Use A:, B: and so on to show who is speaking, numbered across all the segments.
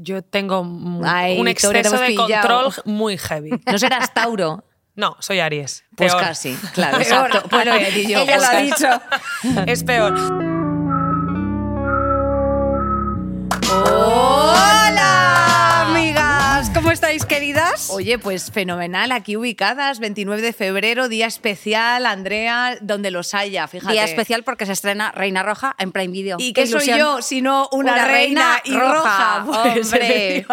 A: Yo tengo un,
B: Ay,
A: exceso de control muy heavy.
B: No serás Tauro.
A: No, soy Aries.
B: Pues
A: Peor.
B: casi, claro,
A: Peor.
B: exacto. Decir yo.
C: Ella lo ha dicho.
A: Es peor.
C: ¡Hola, amigas! ¿Cómo estáis, queridas?
B: Oye, pues fenomenal, aquí ubicadas, 29 de febrero, día especial, Andrea, donde los haya, fíjate.
C: Día especial porque se estrena Reina Roja en Prime Video.
B: ¿Y
C: Qué
B: soy yo, sino una,
C: Una
B: reina,
C: reina
B: y roja?
C: roja,
B: Pues,
C: hombre.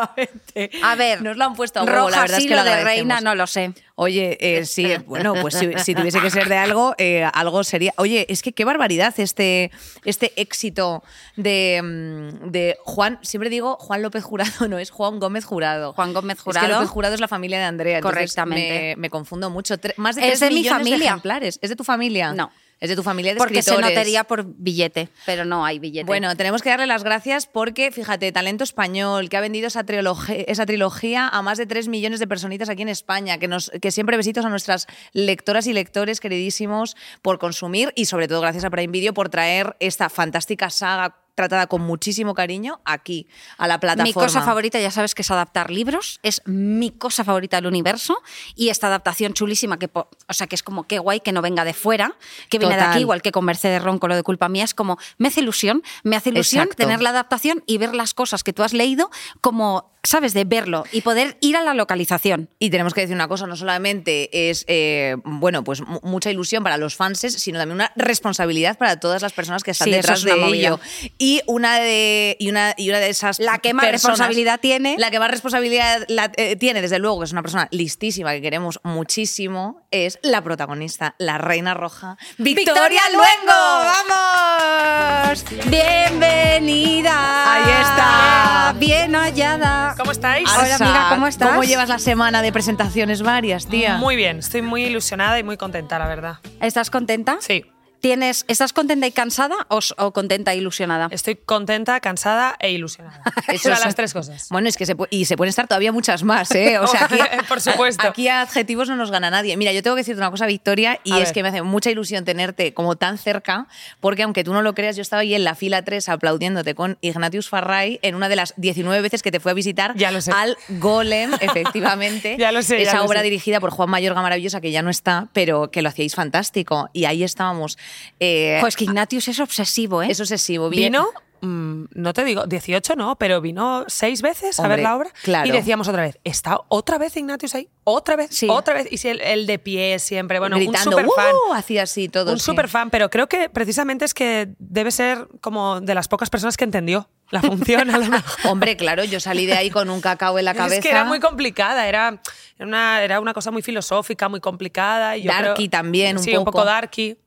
C: A ver,
B: nos lo han puesto a
C: Roja
B: la verdad
C: sí,
B: es que
C: lo de reina no lo sé.
B: Oye, eh, sí, bueno, pues si, si tuviese que ser de algo, eh, algo sería. Oye, es que qué barbaridad este, este éxito de, mm, de Juan, siempre digo Juan López Jurado, no es Juan Gómez Jurado.
C: Juan Gómez
B: Es que
C: Jurado.
B: López Jurado es la familia de Andrea.
C: Correctamente.
B: Me, me confundo mucho. Tre- más de
C: Es
B: 3
C: de mi familia.
B: de ejemplares. ¿Es de tu familia?
C: No.
B: Es de tu familia de
C: Porque se
B: escritores.
C: notaría por billete, pero no hay billete.
B: Bueno, tenemos que darle las gracias porque, fíjate, talento español, que ha vendido esa trilogía, esa trilogía a más de 3 millones de personitas aquí en España, que, nos, que siempre besitos a nuestras lectoras y lectores queridísimos por consumir y sobre todo gracias a Prime Video por traer esta fantástica saga tratada con muchísimo cariño aquí, a la plataforma.
C: Mi cosa favorita, ya sabes que es adaptar libros, es mi cosa favorita del universo y esta adaptación chulísima, que, o sea, que es como qué guay que no venga de fuera, que viene de
B: Total.
C: aquí, igual que con Mercedes Ronco, lo de culpa mía, es como, me hace ilusión, me hace ilusión
B: Exacto.
C: tener la adaptación y ver las cosas que tú has leído como, sabes, de verlo y poder ir a la localización.
B: Y tenemos que decir una cosa, no solamente es eh, bueno, pues mu- mucha ilusión para los fans, sino también una responsabilidad para todas las personas que están
C: Sí,
B: detrás
C: es
B: de
C: movida.
B: ello. Y una de y una y una de esas
C: La que más
B: personas-
C: responsabilidad tiene.
B: La que más responsabilidad la- eh, tiene, desde luego, que es una persona listísima que queremos muchísimo, es la protagonista, la reina roja, Victoria, Luengo.
C: ¡Vamos! Bienvenida.
B: Ahí está.
C: Bien hallada.
A: ¿Cómo estáis?
C: Hola, amiga, ¿cómo estás?
B: ¿Cómo llevas la semana de presentaciones varias, tía?
A: Muy bien, estoy muy ilusionada y muy contenta, la verdad.
C: ¿Estás contenta?
A: Sí,
C: ¿Tienes, ¿Estás contenta y cansada o, o contenta e ilusionada?
A: estoy contenta, cansada e ilusionada.
B: Eso
A: Son las tres cosas.
B: Bueno, es que se y se pueden estar todavía muchas más, ¿eh? O sea, aquí,
A: Por supuesto.
B: Aquí a adjetivos no nos gana nadie. Mira, yo tengo que decirte una cosa, Victoria, y
A: A
B: es
A: ver.
B: que me hace mucha ilusión tenerte como tan cerca, porque aunque tú no lo creas, yo estaba ahí en la fila 3 aplaudiéndote con Ignatius Farray en una de las 19 veces que te fue a visitar
A: Ya lo sé.
B: al Golem, efectivamente.
A: Ya lo sé, ya
B: Esa
A: lo
B: obra
A: sé.
B: dirigida por Juan Mayorga maravillosa, que ya no está, pero que lo hacíais fantástico. Y ahí estábamos. Eh,
C: Pues que Ignatius es obsesivo, ¿eh?
B: es obsesivo. bien-
A: Vino, mm, no te digo 18, no, pero vino seis veces a
B: Hombre,
A: ver la obra.
B: claro.
A: Y decíamos otra vez, ¿está otra vez Ignatius ahí? ¿Otra vez?
C: Sí.
A: ¿Otra vez? Y si el, el de pie siempre, bueno,
B: gritando,
A: un super fan.
B: "Uh", hacía así todo.
A: un
B: sí.
A: super fan, pero creo que precisamente es que debe ser como de las pocas personas que entendió la función a lo mejor.
B: Hombre, claro, yo salí de ahí con un cacao en la cabeza.
A: Es que era muy complicada, era era una, era una cosa muy filosófica, muy complicada. Y yo
B: Darky
A: creo-
B: también, un
A: sí, un
B: poco.
A: poco darky.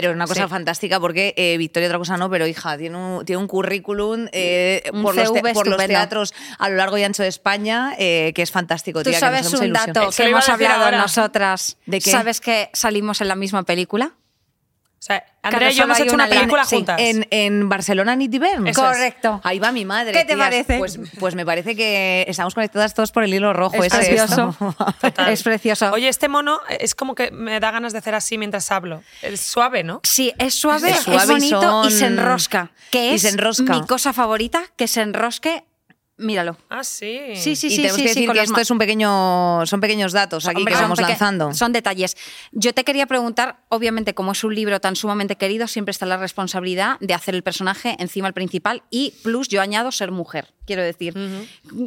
B: Pero una cosa
A: Sí.
B: fantástica porque eh, Victoria otra cosa no, pero hija, tiene un, tiene un currículum eh,
C: Un
B: por, los te- por los teatros a lo largo y ancho de España eh, que es fantástico.
C: Tú
B: tía, que nos
C: sabes
B: hace mucha
C: un
B: ilusión.
C: dato
A: Es que
C: que hemos hablado
A: ahora.
C: nosotras.
B: ¿De qué?
C: ¿Sabes que salimos en la misma película?
A: O sea, Andrea y yo hemos hecho
C: una
A: una película
C: sí,
A: juntas.
B: En, en Barcelona Nitty Bern.
A: Eso es.
C: Correcto.
B: Ahí va mi madre.
C: ¿Qué te
B: tías.
C: parece?
B: Pues, pues me parece que estamos conectadas todos por el hilo rojo.
C: Es
B: ese.
C: precioso. Es precioso.
A: Oye, este mono es como que me da ganas de hacer así mientras hablo. Es suave, ¿no?
C: Sí, es suave,
B: Es suave y
C: bonito y
B: son-
C: se enrosca. Que
B: y
C: es
B: se enrosca.
C: mi cosa favorita, que se enrosque. Míralo.
A: Ah, sí.
C: Sí, sí,
B: y
C: sí.
B: tenemos
C: sí,
B: que
C: sí,
B: decir
C: con
B: que esto es un pequeño, son pequeños datos aquí
C: Hombre,
B: que vamos lanzando.
C: Son detalles. Yo te quería preguntar, obviamente, como es un libro tan sumamente querido, siempre está la responsabilidad de hacer el personaje encima el principal y plus yo añado ser mujer. Quiero decir,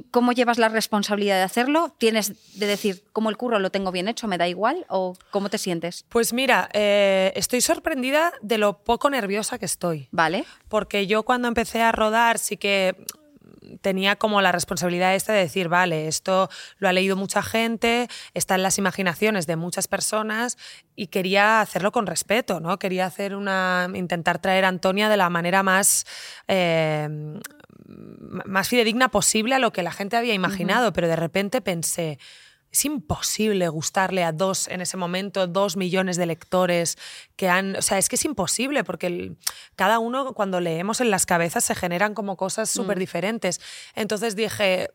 C: ¿cómo llevas la responsabilidad de hacerlo? ¿Tienes de decir, como el curro lo tengo bien hecho, me da igual? ¿O cómo te sientes?
A: Pues mira, eh, estoy sorprendida de lo poco nerviosa que estoy.
C: ¿Vale?
A: Porque yo cuando empecé a rodar sí que tenía como la responsabilidad esta de decir, vale, esto lo ha leído mucha gente, está en las imaginaciones de muchas personas y quería hacerlo con respeto, ¿no? Quería hacer una, intentar traer a Antonia de la manera más eh, más fidedigna posible a lo que la gente había imaginado, pero de repente pensé, es imposible gustarle a dos, en ese momento, dos millones de lectores que han... O sea, es que es imposible porque el- cada uno cuando leemos en las cabezas se generan como cosas súper diferentes. Entonces dije,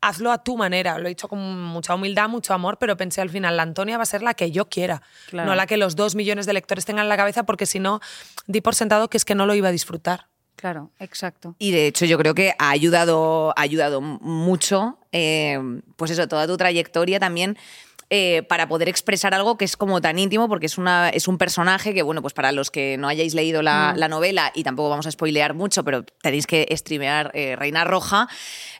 A: hazlo a tu manera. Lo he dicho con mucha humildad, mucho amor, pero pensé al final, la Antonia va a ser la que yo quiera,
C: Claro.
A: no la que los dos millones de lectores tengan en la cabeza, porque si no, di por sentado que es que no lo iba a disfrutar.
C: Claro, exacto.
B: Y de hecho yo creo que ha ayudado, ha ayudado mucho, eh, pues eso, toda tu trayectoria también eh, para poder expresar algo que es como tan íntimo, porque es, una, es un personaje que, bueno, pues para los que no hayáis leído la, mm. novela, y tampoco vamos a spoilear mucho, pero tenéis que streamear eh, Reina Roja,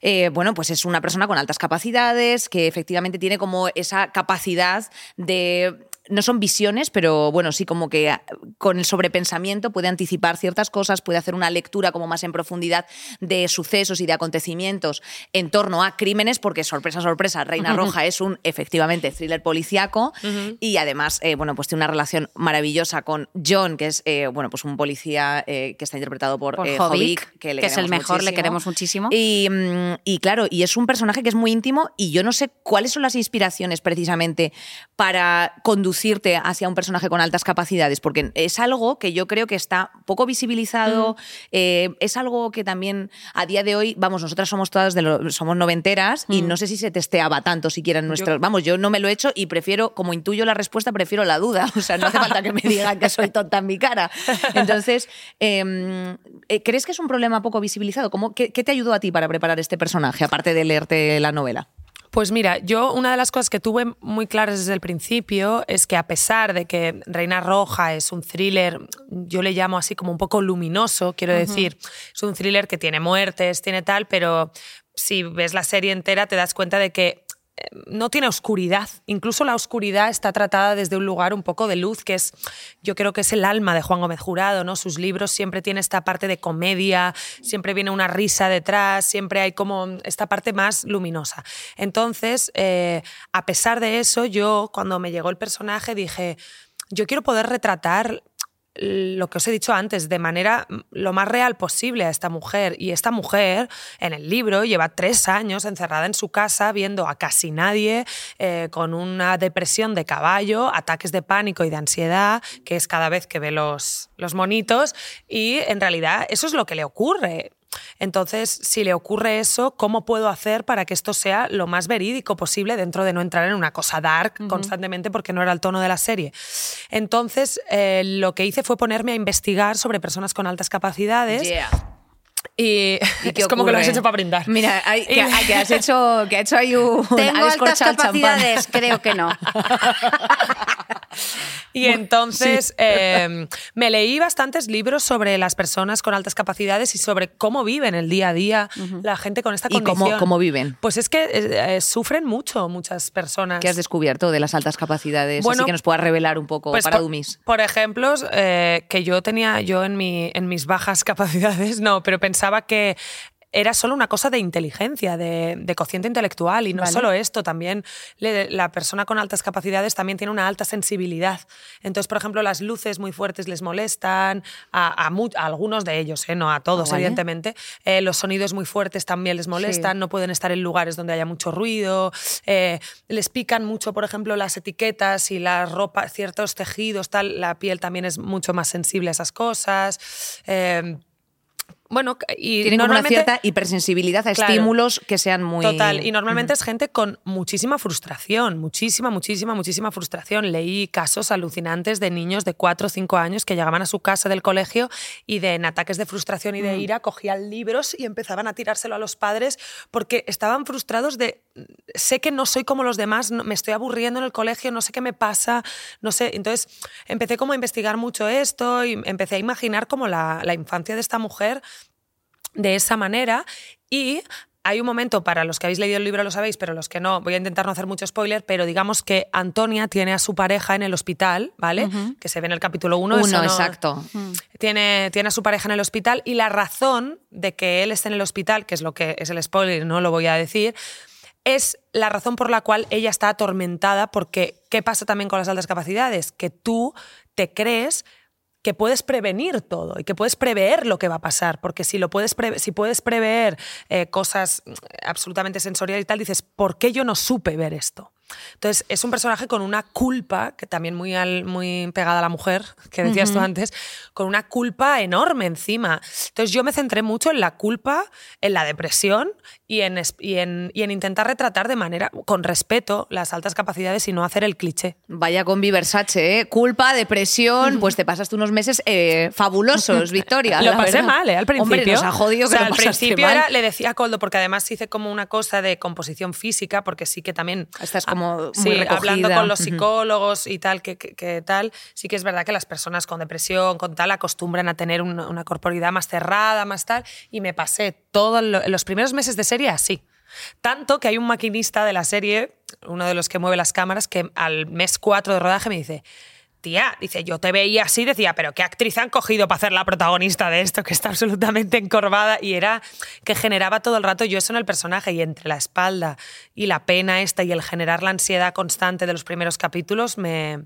B: eh, bueno, pues es una persona con altas capacidades, que efectivamente tiene como esa capacidad de no son visiones, pero bueno, sí como que ah, con el sobrepensamiento puede anticipar ciertas cosas, puede hacer una lectura como más en profundidad de sucesos y de acontecimientos en torno a crímenes, porque sorpresa, sorpresa, Reina Roja es un efectivamente thriller policiaco y además, eh, bueno, pues tiene una relación maravillosa con John, que es, eh, bueno, pues un policía eh, que está interpretado por, por
C: que, es el mejor, le queremos muchísimo.
B: Y, mm, y claro, y es un personaje que es muy íntimo y yo no sé cuáles son las inspiraciones precisamente para conducir hacia un personaje con altas capacidades, porque es algo que yo creo que está poco visibilizado, eh, es algo que también a día de hoy, vamos, nosotras somos todas de somos noventeras y no sé si se testeaba tanto siquiera en nuestros, vamos, yo no me lo he hecho y prefiero, como intuyo la respuesta, prefiero la duda, o sea, no hace falta que me digan que soy tonta en mi cara. Entonces, em, eh, ¿crees que es un problema poco visibilizado? ¿Cómo, qué te ayudó a ti para preparar este personaje, aparte de leerte la novela?
A: Pues mira, yo una de las cosas que tuve muy claras desde el principio es que a pesar de que Reina Roja es un thriller, yo le llamo así como un poco luminoso, quiero decir, es un thriller que tiene muertes, tiene tal, pero si ves la serie entera te das cuenta de que no tiene oscuridad. Incluso la oscuridad está tratada desde un lugar un poco de luz, que es, yo creo que es el alma de Juan Gómez Jurado, ¿no? Sus libros siempre tienen esta parte de comedia, siempre viene una risa detrás, siempre hay como esta parte más luminosa. Entonces, eh, a pesar de eso, yo cuando me llegó el personaje dije, yo quiero poder retratar lo que os he dicho antes, de manera lo más real posible a esta mujer. Y esta mujer, en el libro, lleva tres años encerrada en su casa viendo a casi nadie eh, con una depresión de caballo, ataques de pánico y de ansiedad, que es cada vez que ve los, los monitos. Y en realidad eso es lo que le ocurre. Entonces, si le ocurre eso, ¿cómo puedo hacer para que esto sea lo más verídico posible dentro de no entrar en una cosa dark constantemente porque no era el tono de la serie? Entonces, eh, lo que hice fue ponerme a investigar sobre personas con altas capacidades. Y, es como que lo has hecho para brindar.
B: Mira, que, has hecho, que ha hecho ahí un.
C: Tengo altas capacidades, creo que no.
A: y entonces em, me leí bastantes libros sobre las personas con altas capacidades y sobre cómo viven el día a día la gente con esta condición.
B: ¿Y cómo, cómo viven?
A: Pues es que eh, eh, sufren mucho muchas personas.
B: ¿Qué has descubierto de las altas capacidades? Bueno, Así que nos puedas revelar un poco pues para
A: por,
B: Dumis.
A: Por ejemplo, eh, que yo tenía, yo en, mi, en mis bajas capacidades, no, pero pensaba que era solo una cosa de inteligencia, de, de cociente intelectual. Y no solo esto, también la persona con altas capacidades también tiene una alta sensibilidad. Entonces, por ejemplo, las luces muy fuertes les molestan, a, algunos de ellos, ¿eh? no a todos, ah, evidentemente. Eh, los sonidos muy fuertes también les molestan, no pueden estar en lugares donde haya mucho ruido. Eh, les pican mucho, por ejemplo, las etiquetas y la ropa, ciertos tejidos, tal. La piel también es mucho más sensible a esas cosas bueno, y
B: Tienen una cierta hipersensibilidad a estímulos que sean muy...
A: Total, y normalmente es gente con muchísima frustración, muchísima, muchísima, muchísima frustración. Leí casos alucinantes de niños de 4 o 5 años que llegaban a su casa del colegio y de en ataques de frustración y de mm. ira cogían libros y empezaban a tirárselo a los padres porque estaban frustrados de sé que no soy como los demás, me estoy aburriendo en el colegio, no sé qué me pasa, no sé. Entonces empecé como a investigar mucho esto y empecé a imaginar como la, la infancia de esta mujer de esa manera y hay un momento, para los que habéis leído el libro lo sabéis, pero los que no, voy a intentar no hacer mucho spoiler, pero digamos que Antonia tiene a su pareja en el hospital, ¿vale? Que se ve en el capítulo 1.
B: Uno, exacto.
A: Tiene, tiene a su pareja en el hospital y la razón de que él esté en el hospital, que es lo que es el spoiler, no lo voy a decir, es la razón por la cual ella está atormentada porque ¿qué pasa también con las altas capacidades? Que tú te crees que puedes prevenir todo y que puedes prever lo que va a pasar, porque si, lo puedes, si puedes prever eh, cosas absolutamente sensoriales y tal, dices, ¿por qué yo no supe ver esto? Entonces, es un personaje con una culpa, que también muy, al, muy pegada a la mujer, que decías tú antes, con una culpa enorme encima. Entonces, yo me centré mucho en la culpa, en la depresión y en, y en, y en intentar retratar de manera, con respeto, las altas capacidades y no hacer el cliché.
B: Vaya con Versace, ¿eh? Culpa, depresión, pues te pasaste unos meses eh, fabulosos, Victoria.
A: Lo pasé
B: verdad.
A: mal, ¿eh? Al principio.
B: Hombre, nos ha jodido
A: O
B: que
A: sea,
B: lo
A: al principio
B: mal.
A: era- le decía a Coldo, porque además hice como una cosa de composición física, porque sí que también.
B: Estás como Muy
A: hablando con los psicólogos y tal, que, que- que tal, sí que es verdad que las personas con depresión, con tal, acostumbran a tener una, una corporalidad más cerrada, más tal, y me pasé todos los primeros meses de serie así. Tanto que hay un maquinista de la serie, uno de los que mueve las cámaras, que al mes 4 de rodaje me dice, tía, dice, yo te veía así, decía, pero ¿qué actriz han cogido para hacer la protagonista de esto, que está absolutamente encorvada? Y era que generaba todo el rato yo eso en el personaje, y entre la espalda y la pena esta y el generar la ansiedad constante de los primeros capítulos, me...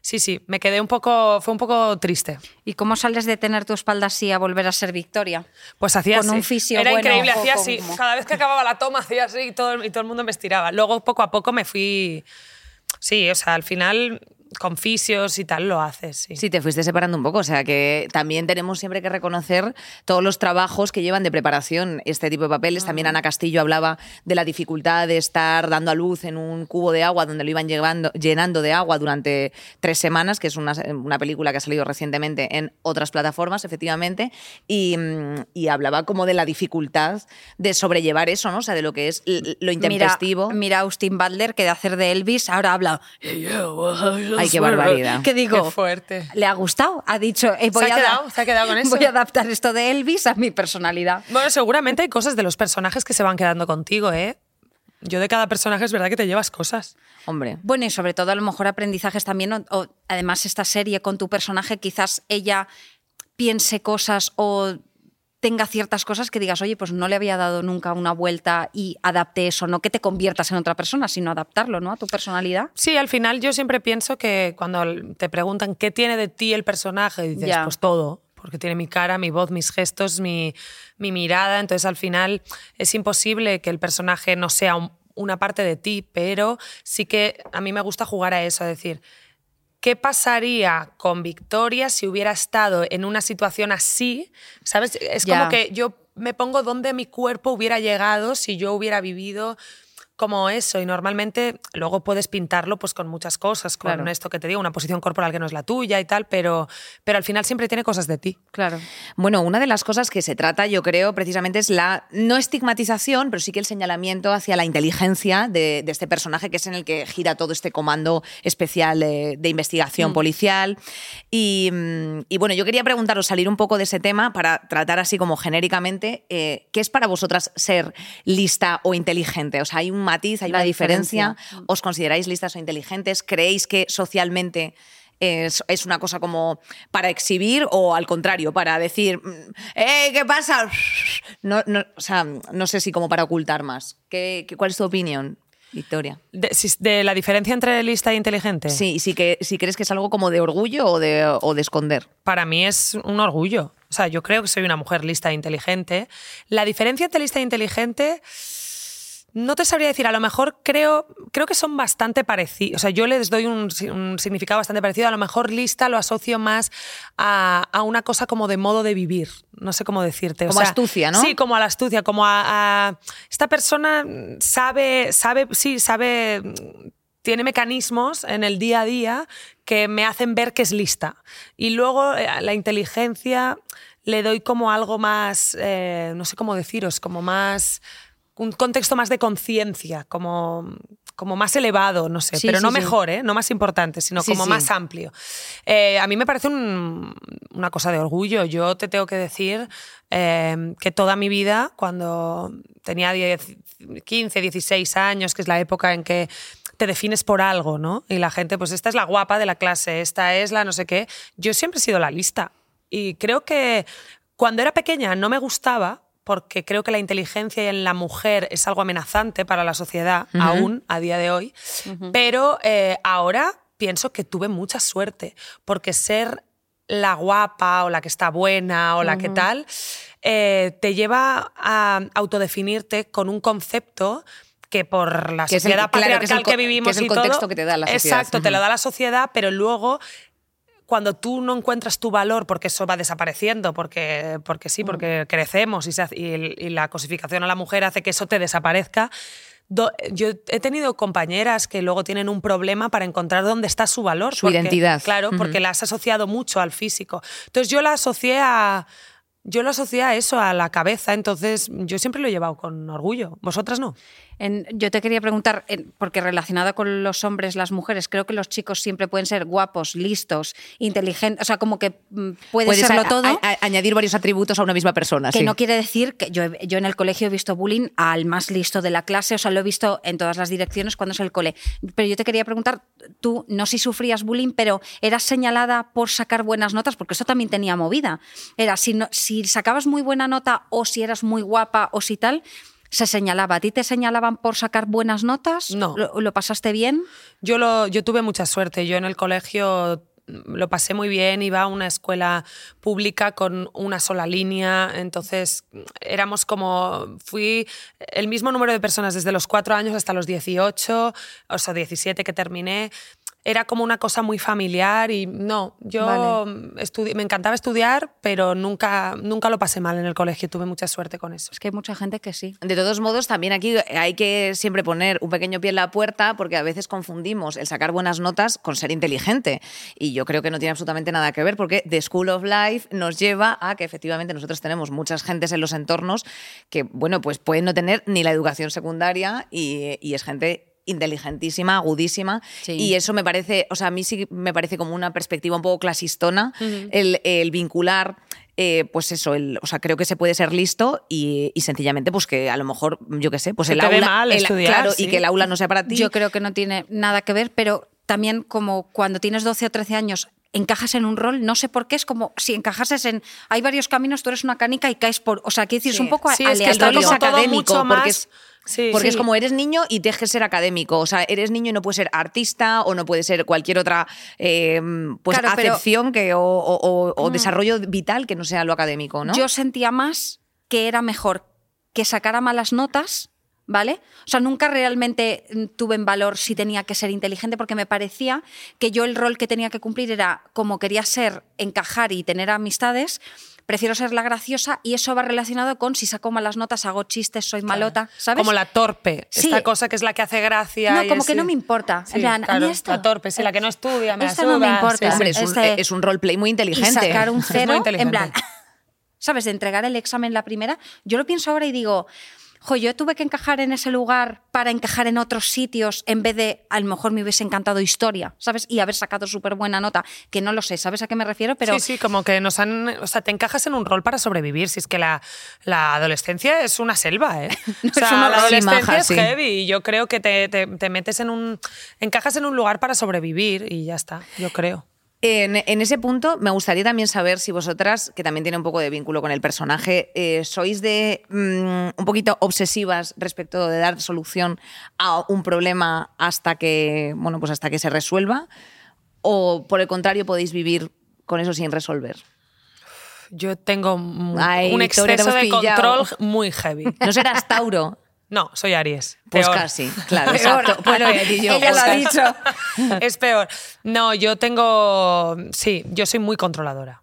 A: Sí, sí, me quedé un poco, fue un poco triste.
C: ¿Y cómo sales de tener tu espalda así a volver a ser Victoria?
A: Pues hacía
C: Con
A: así.
C: un fisio
A: Era
C: bueno,
A: increíble, hacía
C: como-
A: así. Cada vez que acababa la toma hacía así y todo, y todo el mundo me estiraba. Luego, poco a poco, me fui... Sí, o sea, al final, con fisios y tal, lo haces, sí.
B: Sí, te fuiste separando un poco, o sea que también tenemos siempre que reconocer todos los trabajos que llevan de preparación este tipo de papeles. También Ana Castillo hablaba de la dificultad de estar dando a luz en un cubo de agua donde lo iban llevando, llenando de agua durante tres semanas, que es una, una película que ha salido recientemente en otras plataformas, efectivamente, y, y hablaba como de la dificultad de sobrellevar eso, ¿no? O sea, de lo que es lo intempestivo.
C: Mira, mira a Austin Butler, que de hacer de Elvis, ahora habla.
B: Ay, qué barbaridad.
C: ¿Qué digo?
A: Qué fuerte.
C: ¿Le ha gustado? Ha dicho, eh, voy,
A: ha
C: a
A: quedado? ¿Se ha quedado con eso?
C: voy a adaptar esto de Elvis a mi personalidad.
A: Bueno, seguramente hay cosas de los personajes que se van quedando contigo, ¿eh? Yo de cada personaje es verdad que te llevas cosas.
B: Hombre.
C: Bueno, y sobre todo a lo mejor aprendizajes también, o, o además esta serie con tu personaje, quizás ella piense cosas o tenga ciertas cosas que digas, oye, pues no le había dado nunca una vuelta y adapte eso, no que te conviertas en otra persona, sino adaptarlo, ¿no? A tu personalidad.
A: Sí, al final yo siempre pienso que cuando te preguntan qué tiene de ti el personaje, dices,
C: Ya.
A: pues todo, porque tiene mi cara, mi voz, mis gestos, mi, mi mirada, entonces al final es imposible que el personaje no sea un- una parte de ti, pero sí que a mí me gusta jugar a eso, a decir, ¿qué pasaría con Victoria si hubiera estado en una situación así? ¿Sabes? Es como que yo me pongo donde mi cuerpo hubiera llegado si yo hubiera vivido como eso y normalmente luego puedes pintarlo pues con muchas cosas, con
B: Claro.
A: esto que te digo, una posición corporal que no es la tuya y tal, pero, pero al final siempre tiene cosas de ti.
C: Claro.
B: Bueno, una de las cosas que se trata, yo creo, precisamente es la no estigmatización, pero sí que el señalamiento hacia la inteligencia de, de este personaje, que es en el que gira todo este comando especial de investigación policial. Y, mm, y bueno, yo quería preguntaros, salir un poco de ese tema para tratar así como genéricamente, eh, ¿qué es para vosotras ser lista o inteligente? O sea, hay un matiz, hay
C: La
B: una diferencia.
C: diferencia.
B: ¿Os consideráis listas o inteligentes? ¿Creéis que socialmente es, es una cosa como para exhibir o al contrario, para decir, mm, ¡eh, qué pasa! No, no, o sea, no sé si como para ocultar más. ¿Qué, qué- cuál es tu opinión, Victoria?
A: De la diferencia entre lista e inteligente.
B: Sí, y si, que, si crees que es algo como de orgullo o de, o de esconder.
A: Para mí es un orgullo. O sea, yo creo que soy una mujer lista e inteligente. La diferencia entre lista e inteligente, no te sabría decir. A lo mejor creo, creo que son bastante parecidos. O sea, yo les doy un, si- un significado bastante parecido. A lo mejor lista lo asocio más a, a una cosa como de modo de vivir. No sé cómo decirte. O
B: Como
A: sea,
B: astucia, ¿no?
A: Sí, como a la astucia, como a, a- esta persona sabe, sabe, sí, sabe tiene mecanismos en el día a día que me hacen ver que es lista. Y luego eh, la inteligencia le doy como algo más, eh, no sé cómo deciros, como más, un contexto más de conciencia, como, como más elevado, no sé,
C: Sí,
A: pero no
C: sí,
A: mejor, ¿eh? no más importante, sino como más amplio. Eh, a mí me parece un- una cosa de orgullo. Yo te tengo que decir eh, que toda mi vida, cuando tenía 10, 15, 16 años, que es la época en que te defines por algo, ¿no? Y la gente, pues esta es la guapa de la clase, esta es la no sé qué. Yo siempre he sido la lista. Y creo que cuando era pequeña no me gustaba, porque creo que la inteligencia en la mujer es algo amenazante para la sociedad, aún a día de hoy. Pero eh, ahora pienso que tuve mucha suerte, porque ser la guapa o la que está buena o la que tal, eh, te lleva a autodefinirte con un concepto que por la
B: Que es el-
A: sociedad
B: claro, que es el
A: patriarcal que vivimos
B: que es el
A: y
B: contexto
A: todo,
B: que te da la sociedad.
A: Exacto, te lo da la sociedad, pero luego cuando tú no encuentras tu valor, porque eso va desapareciendo, porque, porque sí, porque crecemos y, se hace- y y la cosificación a la mujer hace que eso te desaparezca. do- yo he tenido compañeras que luego tienen un problema para encontrar dónde está su valor.
B: Su
A: porque-
B: identidad.
A: Claro, porque la has asociado mucho al físico. Entonces yo la asocié a... Yo lo asocié a eso, a la cabeza, entonces yo siempre lo he llevado con orgullo. ¿Vosotras no?
C: En- yo te quería preguntar, en- porque relacionado con los hombres, las mujeres, creo que los chicos siempre pueden ser guapos, listos, inteligentes, o sea, como que mm, puede
B: Puedes
C: serlo
B: a-
C: todo.
B: a- a- añadir varios atributos a una misma persona.
C: Que
B: sí.
C: no quiere decir que yo, yo en el colegio he visto bullying al más listo de la clase, o sea, lo he visto en todas las direcciones cuando es el cole. Pero yo te quería preguntar, tú no si sufrías bullying, pero eras señalada por sacar buenas notas, porque eso también tenía movida. Era si, no- si sacabas muy buena nota o si eras muy guapa o si tal, se señalaba. ¿A ti te señalaban por sacar buenas notas?
A: No.
C: ¿Lo, lo pasaste bien?
A: Yo, lo, yo tuve mucha suerte. Yo en el colegio lo pasé muy bien, iba a una escuela pública con una sola línea, entonces éramos como, fui el mismo número de personas desde los cuatro años hasta los 18, o sea, 17 que terminé. Era como una cosa muy familiar y no, yo
C: Vale.
A: estudi- me encantaba estudiar, pero nunca, nunca lo pasé mal en el colegio, tuve mucha suerte con eso.
C: Es que hay mucha gente que sí.
B: De todos modos, también aquí hay que siempre poner un pequeño pie en la puerta porque a veces confundimos el sacar buenas notas con ser inteligente. Y yo creo que no tiene absolutamente nada que ver porque The School of Life nos lleva a que efectivamente nosotros tenemos muchas gentes en los entornos que, bueno, pues pueden no tener ni la educación secundaria y, y es gente inteligentísima, agudísima
C: Sí.
B: y eso me parece, o sea, a mí sí me parece como una perspectiva un poco clasistona el, el vincular eh, pues eso, el, o sea, creo que se puede ser listo y, y sencillamente, pues que a lo mejor, yo qué sé, pues
A: Se
B: el aula.
A: mal
B: el-
A: estudiar,
B: claro,
A: sí.
B: y que el aula no sea para ti.
C: Yo creo que no tiene nada que ver, pero también como cuando tienes 12 o 13 años encajas en un rol, no sé por qué, es como si encajases en... Hay varios caminos, tú eres una canica y caes por... O sea, quiero decir, es un poco
A: Sí, es que está todo
B: académico,
A: mucho
B: porque
A: más...
B: es-
A: Sí.
B: Porque es como eres niño y que ser académico. O sea, eres niño y no puedes ser artista o no puedes ser cualquier otra eh, pues,
C: Claro, pero-
B: acepción que, o, o- o- o desarrollo vital que no sea lo académico, ¿no?
C: Yo sentía más que era mejor que sacara malas notas, ¿vale? O sea, nunca realmente mm, tuve en valor si tenía que ser inteligente porque me parecía que yo el rol que tenía que cumplir era como quería ser, encajar y tener amistades. Prefiero ser la graciosa y eso va relacionado con si saco malas notas, hago chistes, soy malota, ¿sabes?
A: Como la torpe,
C: Sí.
A: esta cosa que es la que hace gracia.
C: No,
A: y
C: como
A: es-
C: que no me importa.
A: Sí,
C: En plan,
A: claro,
C: esto-
A: La torpe, sí, la que no estudia, me
C: Esto
A: la
C: no me importa.
A: sí, sí.
B: Hombre, es un,
C: Este-
B: es un roleplay muy
C: y
B: inteligente.
C: sacar un
A: Es muy
C: cero, en plan, ¿sabes? De entregar el examen la primera. Yo lo pienso ahora y digo, jo, yo tuve que encajar en ese lugar para encajar en otros sitios en vez de, a lo mejor me hubiese encantado historia, ¿sabes? Y haber sacado súper buena nota, que no lo sé, ¿sabes a qué me refiero? Pero
A: sí, sí, como que nos han. O sea, te encajas en un rol para sobrevivir. Si es que la, la adolescencia es una selva, ¿eh? O sea,
C: una-
A: la adolescencia
B: maja,
A: es
B: sí.
A: heavy y yo creo que te, te- te metes en un. Encajas en un lugar para sobrevivir y ya está, yo creo.
B: En, en ese punto me gustaría también saber si vosotras, que también tiene un poco de vínculo con el personaje, eh, sois de mm, un poquito obsesivas respecto de dar solución a un problema hasta que, bueno, pues hasta que se resuelva, o por el contrario podéis vivir con eso sin resolver.
A: Yo tengo
B: Ay,
A: un exceso de
B: pillado.
A: control muy heavy.
B: ¿No serás Tauro?
A: No, soy Aries.
B: Pues
A: Peor.
B: casi, claro,
C: Peor.
B: exacto. Pues a decir yo,
C: Ella
B: pues
C: lo ha
B: casi.
C: dicho.
A: es peor. No, yo tengo. Sí, yo soy muy controladora.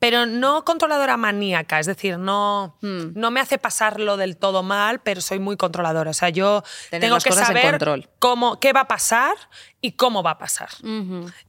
A: Pero no controladora maníaca, es decir, no,
B: Hmm.
A: no me hace pasarlo del todo mal, pero soy muy controladora. O sea, yo
B: Tener
A: tengo que saber cómo, qué va a pasar y cómo va a pasar.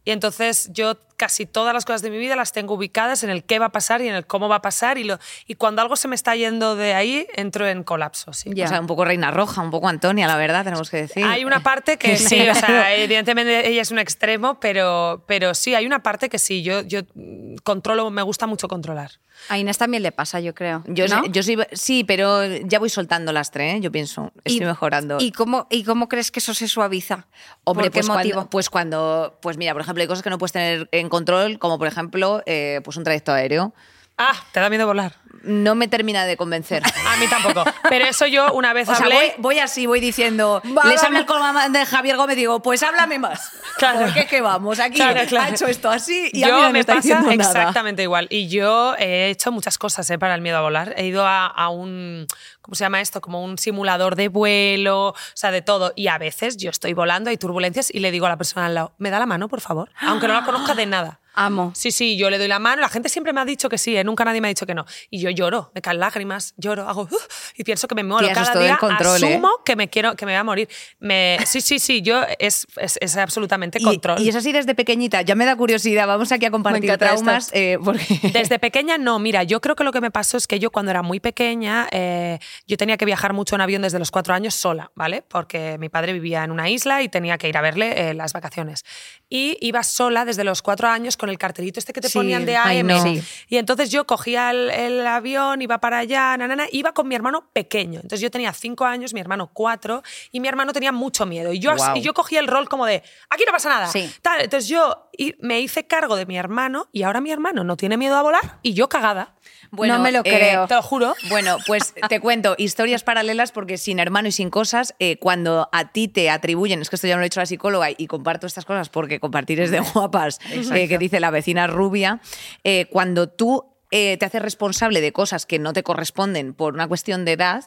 A: Y entonces yo casi todas las cosas de mi vida las tengo ubicadas en el qué va a pasar y en el cómo va a pasar. Y, lo, y cuando algo se me está yendo de ahí, entro en colapso. Sí.
C: Ya.
B: O sea, un poco Reina Roja, un poco Antonia, la verdad, tenemos que decir.
A: Hay una parte que sí, o sea, evidentemente ella es un extremo, pero, pero sí, hay una parte que sí, yo, yo mm, controlo, me gusta mucho controlar.
C: A Inés también le pasa, yo creo.
B: Yo,
C: ¿no?
B: yo soy, sí, pero ya voy soltando lastre, ¿eh? yo pienso, estoy
C: Y-
B: mejorando.
C: ¿Y cómo, ¿Y cómo crees que eso se suaviza?
B: Hombre,
C: ¿Por qué
B: pues
C: motivo?
B: cuando, pues cuando, pues mira, por ejemplo, hay cosas que no puedes tener en control, como por ejemplo, eh, pues un trayecto aéreo.
A: Ah, te da miedo volar.
B: No me termina de convencer.
A: A mí tampoco. Pero eso yo una vez
B: O sea,
A: hablé.
B: voy, voy así, voy diciendo,
C: Va,
B: les
C: va.
B: el colomán de Javier Gómez, digo, pues háblame más.
A: Claro.
B: ¿Por qué que vamos? Aquí
A: Claro, claro.
B: ha hecho esto así y a
A: yo
B: mí no me está
A: pasa
B: diciendo nada.
A: exactamente igual. Y yo he hecho muchas cosas ¿eh? para el miedo a volar. He ido a, a un, ¿cómo se llama esto? Como un simulador de vuelo, o sea, de todo. Y a veces yo estoy volando, hay turbulencias y le digo a la persona al lado, ¿me da la mano, por favor? Aunque no la conozca de nada.
C: Amo.
A: Sí, sí, yo le doy la mano. La gente siempre me ha dicho que sí, ¿eh? nunca nadie me ha dicho que no. Y yo lloro, me caen lágrimas, lloro, hago "Uf", y pienso que me muero.
B: Tía,
A: Cada día
B: control, ¿eh?
A: asumo que me quiero, que me voy a morir. Me, sí, sí, sí, yo es, es, es absolutamente
B: Y,
A: control.
B: y es así desde pequeñita. Ya me da curiosidad. Vamos aquí a compartir traumas. eh, porque...
A: Desde pequeña no, mira, yo creo que lo que me pasó es que yo cuando era muy pequeña, eh, yo tenía que viajar mucho en avión desde los cuatro años sola, ¿vale? Porque mi padre vivía en una isla y tenía que ir a verle eh, las vacaciones. Y iba sola desde los cuatro años con el cartelito este que te
B: Sí,
A: ponían de AM.
B: no.
A: Sí. Y entonces yo cogía el, el avión, iba para allá, nanana, iba con mi hermano pequeño. Entonces yo tenía cinco años, mi hermano cuatro, y mi hermano tenía mucho miedo. Y yo, y yo cogía el rol como de, aquí no pasa nada.
C: Sí.
A: Tal. Entonces yo me hice cargo de mi hermano y ahora mi hermano no tiene miedo a volar y yo cagada.
C: No me lo creo.
A: Te lo juro.
B: Bueno, pues te cuento historias paralelas porque sin hermano y sin cosas, eh, cuando a ti te atribuyen, es que esto ya me lo ha dicho la psicóloga y comparto estas cosas porque compartir es de guapas, eh, que dice la vecina rubia, eh, cuando tú eh, te haces responsable de cosas que no te corresponden por una cuestión de edad,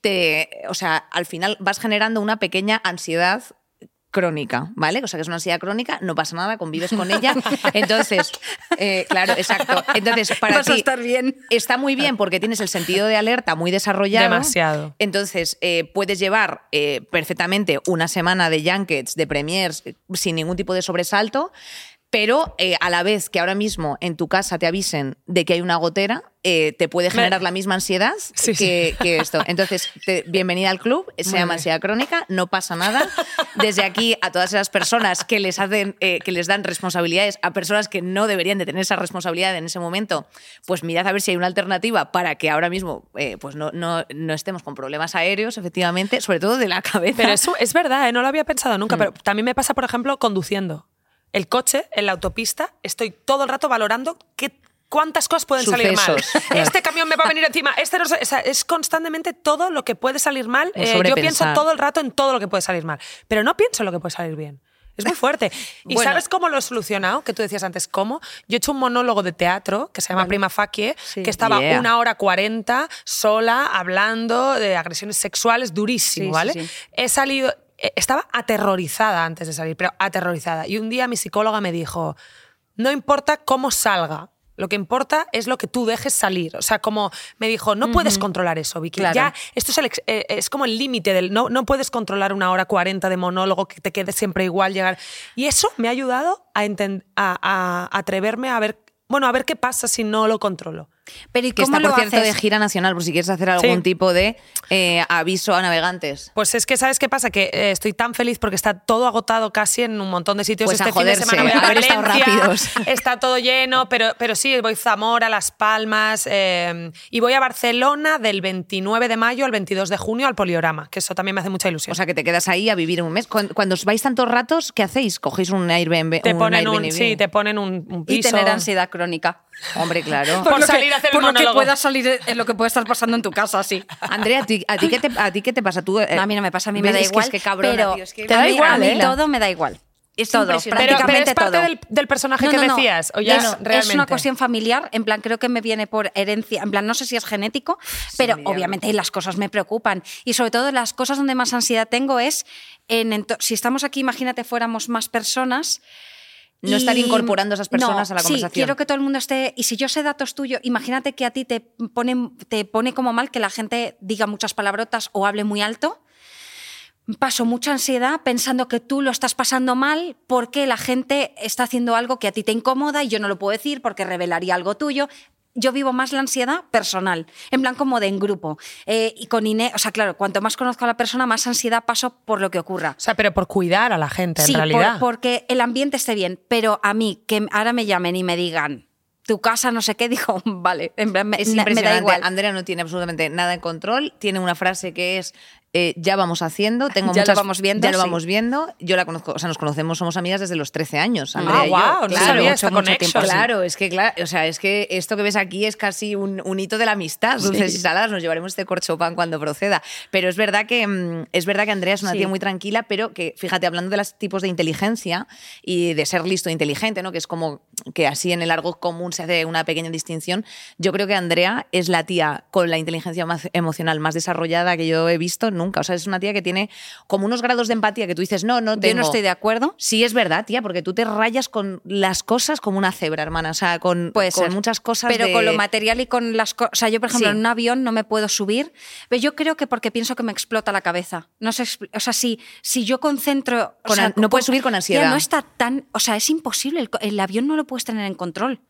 B: te, o sea, al final vas generando una pequeña ansiedad crónica, ¿vale? O sea, que es una ansiedad crónica, no pasa nada, convives con ella. Entonces, eh, claro, exacto. Entonces, para
C: Vas a
B: ti
C: estar bien.
B: está muy bien porque tienes el sentido de alerta muy desarrollado.
A: Demasiado.
B: Entonces, eh, puedes llevar eh, perfectamente una semana de junkets, de premiers, sin ningún tipo de sobresalto. Pero eh, a la vez que ahora mismo en tu casa te avisen de que hay una gotera, eh, te puede generar la misma ansiedad
A: Sí,
B: que, que esto. Entonces, te- bienvenida al club, se
A: Muy
B: llama ansiedad crónica, no pasa nada. Desde aquí a todas esas personas que les hacen, eh, que les dan responsabilidades a personas que no deberían de tener esa responsabilidad en ese momento, pues mirad a ver si hay una alternativa para que ahora mismo eh, pues no, no, no estemos con problemas aéreos, efectivamente, sobre todo de la cabeza.
A: Pero eso es verdad, no lo había pensado
B: Mm.
A: nunca, pero también me pasa, por ejemplo, conduciendo. El coche en la autopista, estoy todo el rato valorando qué, cuántas cosas pueden salir mal. Este camión me va a venir encima, este no sé, o sea, es constantemente todo lo que puede salir mal. Eh, yo pienso todo el rato en todo lo que puede salir mal, pero no pienso en lo que puede salir bien. Es muy fuerte. ¿Y
B: Bueno.
A: sabes cómo lo he solucionado? Que tú decías antes, ¿cómo? Yo he hecho un monólogo de teatro que se llama Prima Facie, que estaba
B: Yeah.
A: una hora cuarenta sola hablando de agresiones sexuales, durísimo,
C: Sí,
A: ¿vale?
C: sí.
A: He salido, estaba aterrorizada antes de salir, pero aterrorizada. Y un día mi psicóloga me dijo, no importa cómo salga, lo que importa es lo que tú dejes salir. O sea, como me dijo, no puedes controlar eso, Vicky.
C: Claro.
A: Ya, esto es, el eh, es como el límite del. No, no puedes controlar una hora 40 de monólogo que te quede siempre igual llegar. Y eso me ha ayudado a, a atreverme a ver. Bueno, a ver qué pasa si no lo controlo.
C: Pero ¿y
B: que
C: cómo
B: está, por
C: lo
B: cierto,
C: haces?
B: de gira nacional, por si quieres hacer algún
A: Sí.
B: tipo de eh, aviso a navegantes.
A: Pues es que, ¿sabes qué pasa? Que eh, estoy tan feliz porque está todo agotado casi en un montón de sitios.
B: Pues a
A: este fin de
B: joderse,
A: semana voy a
B: haber estado
A: Valencia,
B: rápidos.
A: Está todo lleno, pero, pero sí, voy a Zamora, Las Palmas eh, y voy a Barcelona del 29 de mayo al 22 de junio al Poliorama, que eso también me hace mucha ilusión.
B: O sea, que te quedas ahí a vivir un mes. Cuando, cuando os vais tantos ratos, ¿qué hacéis? ¿Cogéis un Airbnb?
A: te
B: un
A: ponen un,
B: Airbnb?
A: sí, te ponen un, un
C: Y
A: piso.
C: tener ansiedad crónica.
B: Hombre, claro.
A: Por
C: lo que-
A: salir a hacer el
C: por lo que
A: monólogo.
C: pueda salir en lo que puede estar pasando en tu casa, sí.
B: Andrea, ¿a ti, a ti qué, te, a ti qué te pasa? Tú, eh,
C: No, a mí no me pasa, a mí me da
B: que
C: igual.
B: es que cabrona,
C: pero
B: tío, es que
A: Te
C: a
A: da
C: mí-
A: igual,
C: a mí
A: ¿eh?
C: todo me da igual.
B: Es
C: todo,
B: impresionante.
A: Pero, pero
C: prácticamente
A: es parte
C: todo.
A: del, del personaje
C: No,
A: que
C: no, no.
A: decías. O ya
C: No,
A: es realmente.
C: es una cuestión familiar, en plan, creo que me viene por herencia, en plan, no sé si es genético, pero obviamente las cosas me preocupan. Y sobre todo las cosas donde más ansiedad tengo es, en ento- si estamos aquí, imagínate, fuéramos más personas.
B: No estar incorporando a esas personas
C: No,
B: a la
C: Sí,
B: conversación.
C: quiero que todo el mundo esté. Y si yo sé datos tuyos, imagínate que a ti te pone, te pone como mal que la gente diga muchas palabrotas o hable muy alto. Paso mucha ansiedad pensando que tú lo estás pasando mal porque la gente está haciendo algo que a ti te incomoda y yo no lo puedo decir porque revelaría algo tuyo. Yo vivo más la ansiedad personal, en plan como de en grupo. Eh, y con Inés, o sea, claro, cuanto más conozco a la persona, más ansiedad paso por lo que ocurra.
A: O sea, pero por cuidar a la gente,
C: Sí,
A: en
C: por-
A: realidad.
C: porque el ambiente esté bien, pero a mí, que ahora me llamen y me digan, tu casa no sé qué, digo, vale, en plan, me,
B: Es
C: me- da
B: impresionante.
C: igual.
B: Andrea no tiene absolutamente nada en control. Tiene una frase que es eh, ya vamos haciendo. Tengo
C: Ya lo
B: muchas,
C: vamos viendo,
B: Ya lo
C: sí.
B: vamos viendo. Yo la conozco, o sea, nos conocemos, somos amigas desde los 13 años.
A: Ah,
B: Andrea y yo.
A: no
B: Claro,
A: sabía
C: mucho, tiempo, sí.
B: Claro, es que claro, o sea, es que esto que ves aquí es casi un, un hito de la amistad, dulces y saladas. Nos llevaremos este corchopan cuando proceda. Pero es verdad que mm, es verdad que Andrea es una
C: Sí.
B: tía muy tranquila, pero que fíjate hablando de los tipos de inteligencia y de ser listo e inteligente, ¿no? Que es como que así en el argot común se hace una pequeña distinción. Yo creo que Andrea es la tía con la inteligencia más emocional más desarrollada que yo he visto nunca. O sea, es una tía que tiene como unos grados de empatía que tú dices, no, no tengo.
C: Yo no estoy de acuerdo.
B: Sí, es verdad, tía, porque tú te rayas con las cosas como una cebra, hermana. O sea, con,
C: Puede
B: con
C: ser.
B: muchas cosas.
C: Pero
B: de-
C: con lo material y con las cosas. O sea, yo, por ejemplo,
B: Sí.
C: en un avión no me puedo subir. Pero yo creo que porque pienso que me explota la cabeza. No sé, o sea, si, si yo concentro. o sea,
B: no puedes subir con
C: Tía,
B: ansiedad.
C: no está tan. O sea, es imposible. El avión no lo puedes tener en control.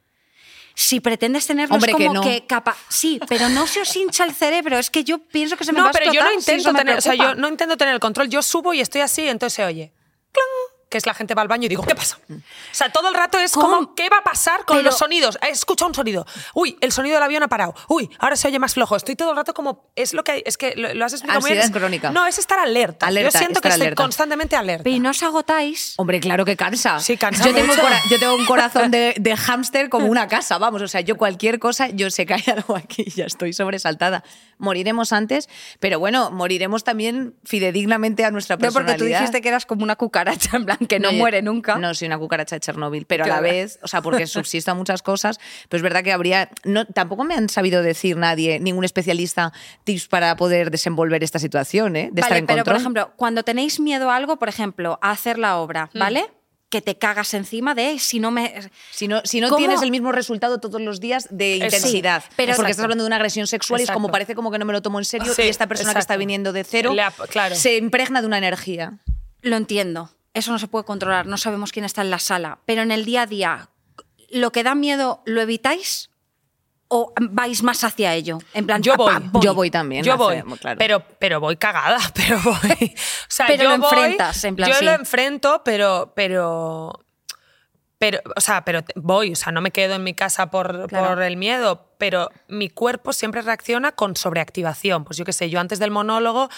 C: Si pretendes tenerlo,
B: Hombre,
C: es
B: que
C: como
B: no.
C: que capa- Sí, pero no se os hincha el cerebro. Es que yo pienso que se me va
A: No,
C: a
A: pero yo no
C: explotar,
A: intento tener, o sea, yo no intento tener el control. Yo subo y estoy así, entonces se oye. ¡Clang! Que es la gente va al baño y digo, ¿qué pasa? O sea, todo el rato es
C: ¿Cómo?
A: como, ¿qué va a pasar con
C: Pero-
A: los sonidos? He escuchado un sonido. Uy, el sonido del avión ha parado. Uy, ahora se oye más flojo. Estoy todo el rato como, es lo que hay, es que lo, lo has explicado muy bien.
B: Crónica.
A: No, es estar alerta.
B: Alerta,
A: yo siento que estoy
B: alerta.
A: constantemente alerta.
C: Pero y no os agotáis.
B: Hombre, claro que cansa.
A: Sí, cansa
B: yo tengo,
A: mucho.
B: cora- yo tengo un corazón de, de hámster como una casa, vamos. O sea, yo cualquier cosa, yo sé que hay algo aquí y ya estoy sobresaltada. Moriremos antes, pero bueno, moriremos también fidedignamente a nuestra
C: No,
B: personalidad.
C: porque tú dijiste que eras como una cucaracha, en plan, que no, muere nunca.
B: No soy una cucaracha de Chernobyl, pero a la vez, o sea, porque subsisto a muchas cosas, pues es verdad que habría. No, tampoco me han sabido decir nadie, ningún especialista, tips para poder desenvolver esta situación, ¿eh? De estar en
C: pero por ejemplo, cuando tenéis miedo a algo, por ejemplo, a hacer la obra,
B: Mm.
C: ¿vale? Que te cagas encima de si no me.
B: Si no, si no
C: ¿Cómo?
B: tienes el mismo resultado todos los días de
A: Sí,
B: intensidad,
C: pero-
B: porque
A: Exacto.
B: estás hablando de una agresión sexual y es como parece como que no me lo tomo en serio
A: Sí,
B: y esta persona que está viniendo de cero
A: claro.
B: se impregna de una energía.
C: Lo entiendo. Eso no se puede controlar. No sabemos quién está en la sala. Pero en el día a día, ¿lo que da miedo lo evitáis? ¿O vais más hacia ello? En plan,
A: Yo
C: "Papá,
A: voy.
B: Yo voy también,
A: Yo voy.
B: claro.
A: Pero, pero voy cagada, pero voy. O sea,
C: Pero
A: yo
C: lo
A: voy-
C: enfrentas, en plan,
A: Yo
C: sí.
A: lo enfrento, pero. pero pero, o sea, pero voy, o sea, no me quedo en mi casa por,
C: Claro.
A: por el miedo, pero mi cuerpo siempre reacciona con sobreactivación. Pues yo qué sé, yo antes del monólogo,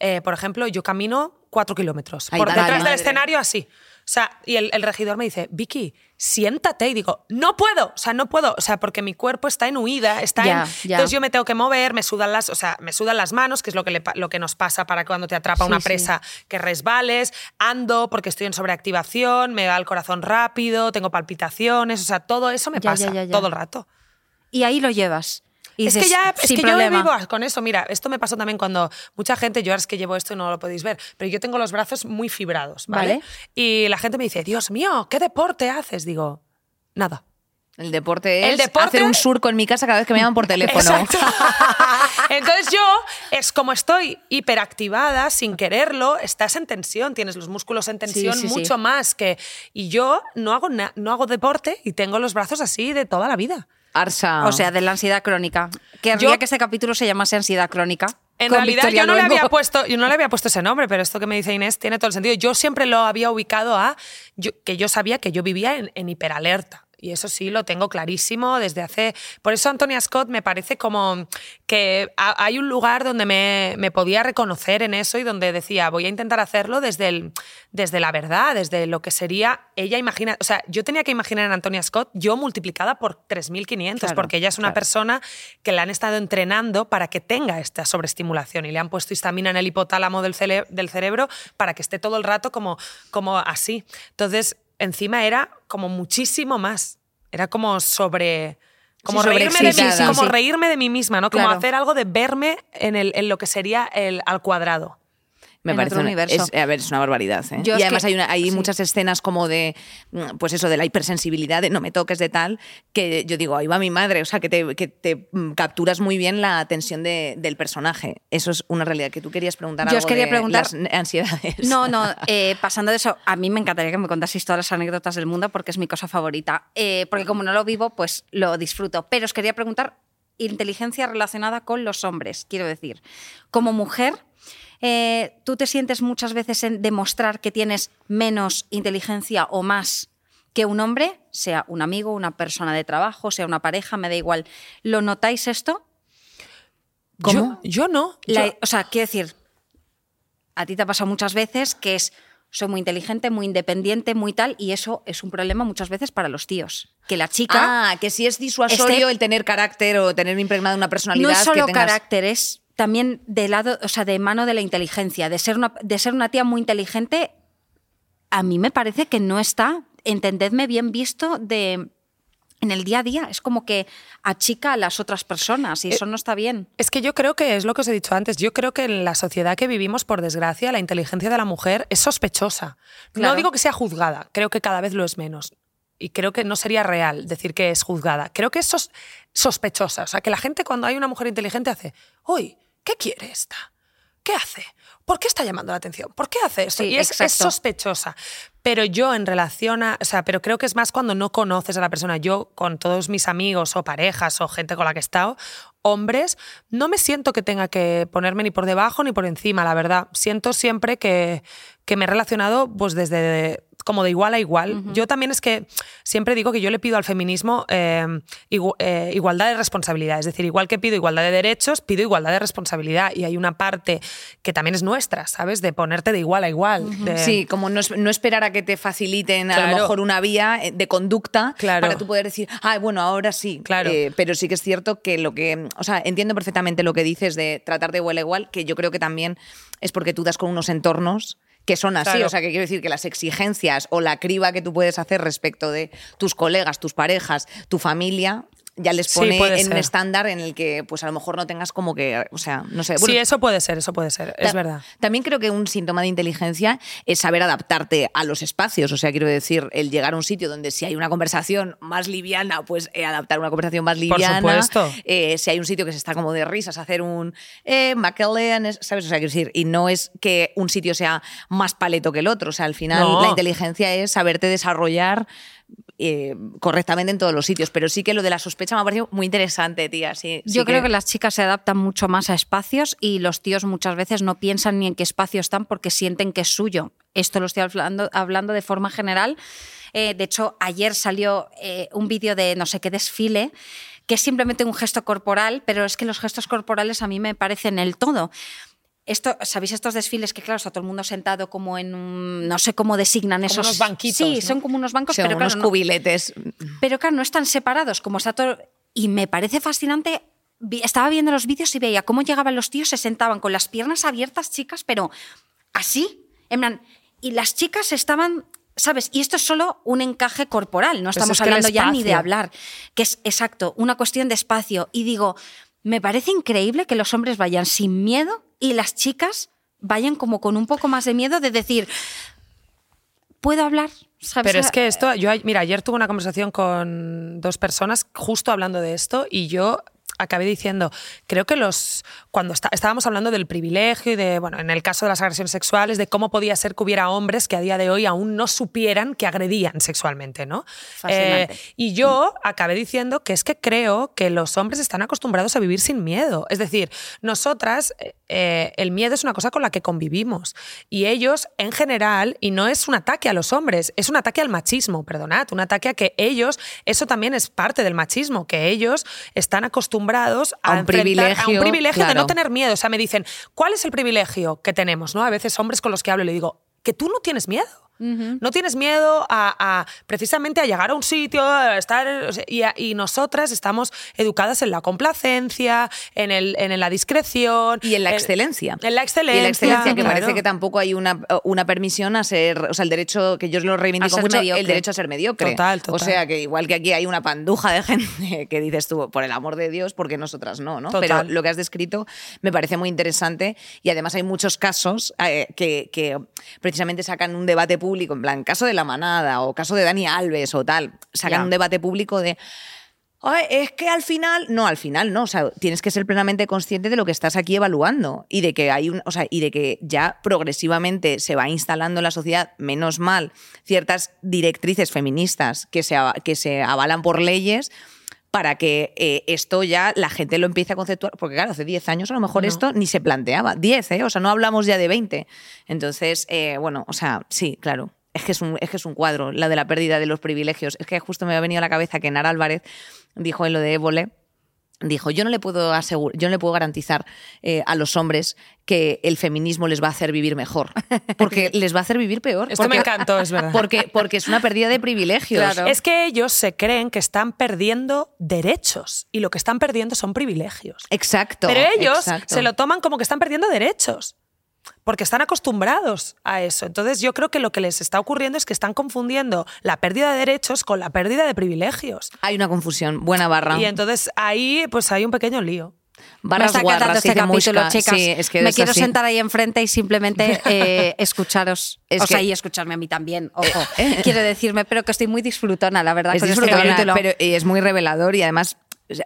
A: eh, por ejemplo, yo camino cuatro kilómetros
B: Ay,
A: por detrás del escenario así. O sea, y el, el regidor me dice, Vicky, siéntate. Y digo, no puedo, o sea, no puedo, o sea, porque mi cuerpo está en huida, está en... Entonces yo me tengo que mover, me sudan las, o sea, me sudan las manos, que es lo que, le lo que nos pasa para cuando te atrapa
C: Sí,
A: una
C: sí.
A: presa, que resbales, ando porque estoy en sobreactivación, me va el corazón rápido, tengo palpitaciones, o sea, todo eso me pasa todo el rato.
C: Y ahí lo llevas. Y
A: es que
C: dices,
A: ya, es que yo
C: problema.
A: vivo con eso. Mira, esto me pasó también cuando mucha gente, yo ahora es que llevo esto y no lo podéis ver, pero yo tengo los brazos muy fibrados, ¿vale?
C: Vale.
A: Y la gente me dice, Dios mío, ¿qué deporte haces? Digo, nada.
B: El deporte es
A: El deporte-
B: hacer un surco en mi casa cada vez que me llaman por teléfono.
A: Entonces yo, es como estoy hiperactivada sin quererlo, estás en tensión, tienes los músculos en tensión
C: sí, sí.
A: mucho más que... Y yo no hago, no hago deporte y tengo los brazos así de toda la vida.
B: Arsa.
C: O sea, de la ansiedad crónica. Querría
A: Yo-
C: que este capítulo se llamase ansiedad crónica.
A: En realidad
C: Victoria
A: yo no, le había puesto, yo no le había puesto ese nombre, pero esto que me dice Inés tiene todo el sentido. Yo siempre lo había ubicado a yo- que yo sabía que yo vivía en, en hiperalerta. Y eso sí, lo tengo clarísimo desde hace... Por eso Antonia Scott me parece como que ha- hay un lugar donde me, me podía reconocer en eso y donde decía, voy a intentar hacerlo desde, el, desde la verdad, desde lo que sería ella imagina... O sea, yo tenía que imaginar en Antonia Scott yo multiplicada por 3.500,
C: Claro,
A: porque ella es una
C: claro.
A: persona que la han estado entrenando para que tenga esta sobreestimulación y le han puesto histamina en el hipotálamo del, del cerebro para que esté todo el rato como, como así. Entonces, encima era como muchísimo más. Era como sobre... Como,
B: Sí,
A: reírme, de mí,
C: Sí,
A: reírme de mí misma, ¿no? Como
C: Claro.
A: hacer algo de verme en, el, en lo que sería el al cuadrado.
B: Me
C: en
B: parece
C: otro
B: una,
C: universo.
B: es, a ver, es una barbaridad. ¿eh? Y además
C: que-
B: hay, una- hay
C: sí.
B: muchas escenas como de, mm, pues eso, de la hipersensibilidad, de no me toques de tal, que yo digo, ahí va mi madre, o sea, que te, que te mm, capturas muy bien la tensión de- del personaje. Eso es una realidad que tú querías preguntar.
C: Yo os quería
B: de
C: preguntar-
B: las ansiedades.
C: No, no, eh, pasando de eso, a mí me encantaría que me contaseis todas las anécdotas del mundo porque es mi cosa favorita. Eh, porque como no lo vivo, pues lo disfruto. Pero os quería preguntar, inteligencia relacionada con los hombres, quiero decir. Como mujer, eh, ¿tú te sientes muchas veces en demostrar que tienes menos inteligencia o más que un hombre? Sea un amigo, una persona de trabajo, sea una pareja, me da igual. ¿Lo notáis esto?
B: ¿Cómo?
A: Yo, yo no.
C: La-
A: Yo-
C: o sea, quiero decir, a ti te ha pasado muchas veces, que es soy muy inteligente, muy independiente, muy tal, y eso es un problema muchas veces para los tíos. Que la chica...
B: Ah, que si es disuasorio el tener carácter o tener impregnada una personalidad.
C: no es solo
B: que tengas-
C: carácter, es también de lado, o sea, de mano de la inteligencia, de ser una, de ser una tía muy inteligente, a mí me parece que no está, entendedme bien visto de en el día a día. Es como que achica a las otras personas
B: Eh,
C: y eso no está bien.
A: Es que yo creo que es lo que os he dicho antes. Yo creo que en la sociedad que vivimos, por desgracia, la inteligencia de la mujer es sospechosa.
C: Claro.
A: No digo que sea juzgada, creo que cada vez lo es menos. Y creo que no sería real decir que es juzgada. Creo que es sos- sospechosa. O sea, que la gente cuando hay una mujer inteligente hace, uy, ¿qué quiere esta? ¿Qué hace? ¿Por qué está llamando la atención? ¿Por qué hace esto?
C: Sí,
A: y es, sospechosa. Pero yo en relación a, o sea, pero creo que es más cuando no conoces a la persona. Yo con todos mis amigos o parejas o gente con la que he estado, hombres, no me siento que tenga que ponerme ni por debajo ni por encima, la verdad. Siento siempre que, que me he relacionado pues desde como de igual a igual. Yo también es que siempre digo que yo le pido al feminismo eh, igu- eh, igualdad de responsabilidad. Es decir, igual que pido igualdad de derechos, pido igualdad de responsabilidad. Y hay una parte que también es nuestra, ¿sabes? De ponerte de igual a igual. de-
B: Sí, como no, no esperar a que te faciliten a lo mejor una vía eh, de conducta
A: Claro.
B: para tú poder decir, ah, bueno, ahora sí.
A: Claro.
B: Eh, pero sí que es cierto que lo que, o sea, entiendo perfectamente lo que dices de tratar de igual a igual, que yo creo que también es porque tú das con unos entornos que son así,
A: Claro.
B: o sea, que quiero decir que las exigencias o la criba que tú puedes hacer respecto de tus colegas, tus parejas, tu familia, ya les
A: Sí,
B: pone en un estándar en el que, pues a lo mejor no tengas como que, o sea, no sé.
A: sí,
B: bueno,
A: eso puede ser, eso puede ser, es verdad.
B: También creo que un síntoma de inteligencia es saber adaptarte a los espacios. O sea, quiero decir, el llegar a un sitio donde si hay una conversación más liviana, pues eh, adaptar una conversación más liviana.
A: supuesto.
B: Eh, si hay un sitio que se está como de risas, hacer un eh, ¿sabes? O sea, quiero decir, y no es que un sitio sea más paleto que el otro. O sea, al final
A: No.
B: la inteligencia es saberte desarrollar. Eh, correctamente en todos los sitios, pero sí que lo de la sospecha me ha parecido muy interesante, tía. Sí, sí
C: Yo creo que las chicas se adaptan mucho más a espacios y los tíos muchas veces no piensan ni en qué espacio están porque sienten que es suyo. Esto lo estoy hablando, hablando de forma general. Eh, de hecho, ayer salió eh, un vídeo de no sé qué desfile que es simplemente un gesto corporal, pero es que los gestos corporales a mí me parecen el todo. Esto, ¿Sabéis estos desfiles que, claro, está todo el mundo sentado como en un. No sé cómo designan
A: Como
B: Pues
C: esos.
A: unos banquitos,
C: Sí,
A: ¿no?
C: son como unos bancos, pero claro,
B: unos
C: no-
B: cubiletes.
C: pero claro, no están separados, como está todo. Y me parece fascinante. Estaba viendo los vídeos y veía cómo llegaban los tíos, se sentaban con las piernas abiertas, chicas, pero así. En plan, y las chicas estaban. ¿Sabes? Y esto es solo un encaje corporal, no estamos
A: es que el
C: hablando ya ni de hablar, que es exacto, una cuestión de espacio. Y digo, me parece increíble que los hombres vayan sin miedo y las chicas vayan como con un poco más de miedo de decir, ¿puedo hablar? ¿Sabes?
A: Pero es que esto, yo, mira, ayer tuve una conversación con dos personas justo hablando de esto y yo acabé diciendo, creo que los, cuando está- estábamos hablando del privilegio y de, bueno, en el caso de las agresiones sexuales, de cómo podía ser que hubiera hombres que a día de hoy aún no supieran que agredían sexualmente, ¿no? Eh, y yo acabé diciendo que es que creo que los hombres están acostumbrados a vivir sin miedo. Es decir, nosotras, eh, eh, el miedo es una cosa con la que convivimos. Y ellos, en general, y no es un ataque a los hombres, es un ataque al machismo, perdonad, un ataque a que ellos, eso también es parte del machismo, que ellos están acostumbrados a,
B: A un
A: enfrentar- a
B: privilegio,
A: un privilegio de no tener miedo. O sea, me dicen, ¿cuál es el privilegio que tenemos? ¿no? A veces hombres con los que hablo le digo, que tú no tienes miedo. No tienes miedo a, a, precisamente a llegar a un sitio, a estar o y, a- y nosotras estamos educadas en la complacencia, en, el, en la discreción
B: Y en la
A: en-
B: excelencia.
A: En la excelencia.
B: Y en la excelencia, que
A: claro.
B: parece que tampoco hay una, una permisión a ser, o sea, el derecho, que yo lo reivindico mucho,
C: mediocre.
B: el derecho a ser mediocre.
A: Total,
B: O
A: total.
B: sea, que igual que aquí hay una panduja de gente que dices tú, por el amor de Dios, porque nosotras no, ¿no?
A: Total.
B: Pero lo que has descrito me parece muy interesante y además hay muchos casos eh, que, que precisamente sacan un debate público, en plan, caso de la manada o caso de Dani Alves o tal, sacan un debate público de... "Ay, es que al final, no, al final no, o sea, tienes que ser plenamente consciente de lo que estás aquí evaluando y de que hay un, o sea, y de que ya progresivamente se va instalando en la sociedad, menos mal, ciertas directrices feministas que se, que se avalan por leyes para que eh, esto ya la gente lo empiece a conceptuar, porque claro, hace 10 años a lo mejor
A: No.
B: esto ni se planteaba, 10, ¿eh? o sea, no hablamos ya de 20. Entonces, eh, bueno, o sea, sí, claro. Es que es, un, es que es un cuadro, la de la pérdida de los privilegios. Es que justo me ha venido a la cabeza que Nara Álvarez dijo en lo de Évole, dijo, yo no le puedo asegurar, yo no le puedo garantizar eh, a los hombres que el feminismo les va a hacer vivir mejor, porque les va a hacer vivir peor.
A: Esto
B: porque,
A: me encantó, es verdad.
B: Porque, porque es una pérdida de privilegios.
C: Claro.
A: Es que ellos se creen que están perdiendo derechos y lo que están perdiendo son privilegios.
B: Exacto.
A: Pero ellos
B: exacto.
A: se lo toman como que están perdiendo derechos. Porque están acostumbrados a eso. Entonces yo creo que lo que les está ocurriendo es que están confundiendo la pérdida de derechos con la pérdida de privilegios.
B: Hay una confusión, buena barra.
A: Y entonces ahí pues hay un pequeño lío.
B: Barras
C: me está
B: guarras,
C: este capítulo, chicas.
B: Sí, es que
C: me quiero
B: así.
C: sentar ahí enfrente y simplemente eh, escucharos.
B: Es
C: o sea, y escucharme a mí también, ojo. Quiero decirme, pero que estoy muy disfrutona, la verdad,
B: Es
C: con este capítulo.
B: pero es muy revelador y además.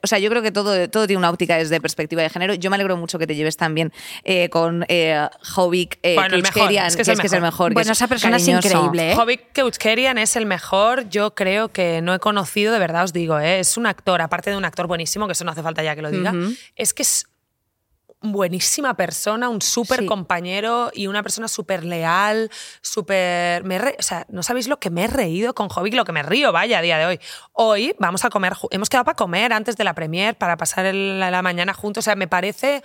B: O sea, yo creo que todo, todo tiene una óptica desde perspectiva de género. Yo me alegro mucho que te lleves también eh, con eh, Jovic eh,
A: Bueno, el mejor,
B: Keuchkerian,
A: es que es el
B: que es el mejor. que
C: Bueno, esa persona es increíble, ¿eh?
A: Jovic Keuchkerian es el mejor, yo creo que no he conocido, de verdad os digo, ¿eh? es un actor, aparte de un actor buenísimo, que eso no hace falta ya que lo diga, es que es buenísima persona, un súper
C: Sí.
A: compañero y una persona súper leal, súper... re- O sea, no sabéis lo que me he reído con Jovic, lo que me río, vaya, a día de hoy. Hoy vamos a comer, hemos quedado para comer antes de la premier, para pasar el- la, la mañana juntos, o sea, me parece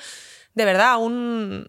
A: de verdad un...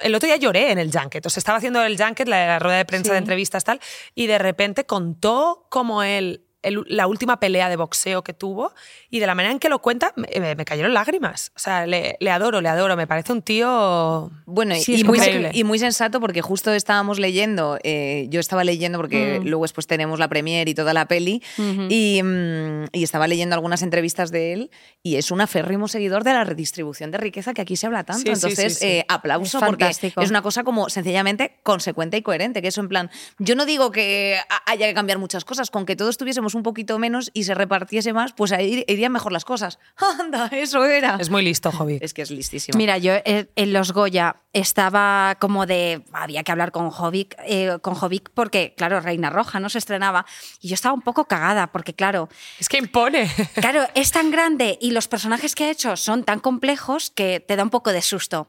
A: El otro día lloré en el junket, o sea, estaba haciendo el junket, la, la rueda de prensa
C: Sí.
A: de entrevistas tal, y de repente contó como él el- la última pelea de boxeo que tuvo y de la manera en que lo cuenta me, me- me cayeron lágrimas. O sea, le, le adoro, le adoro. Me parece un tío...
B: Bueno,
A: Sí,
B: y, muy,
A: increíble.
B: y muy sensato porque justo estábamos leyendo, eh, yo estaba leyendo porque luego después tenemos la premier y toda la peli, y, mm, y estaba leyendo algunas entrevistas de él y es un aférrimo seguidor de la redistribución de riqueza que aquí se habla tanto.
A: Sí,
B: Entonces,
A: sí,
B: eh, aplauso
C: Es
B: porque es una cosa como sencillamente consecuente y coherente, que eso en plan, yo no digo que ha- haya que cambiar muchas cosas, con que todos tuviésemos un poquito menos y se repartiese más, pues ahí irían mejor las cosas. Anda, eso era.
A: Es muy listo, Jovic.
B: Es que es listísimo.
C: Mira, yo eh, en los Goya estaba como de. Había que hablar con Jovic, eh, con Jovic porque, claro, Reina Roja no se estrenaba. Y yo estaba un poco cagada porque, claro,
A: Es que impone.
C: claro, es tan grande y los personajes que ha hecho son tan complejos que te da un poco de susto.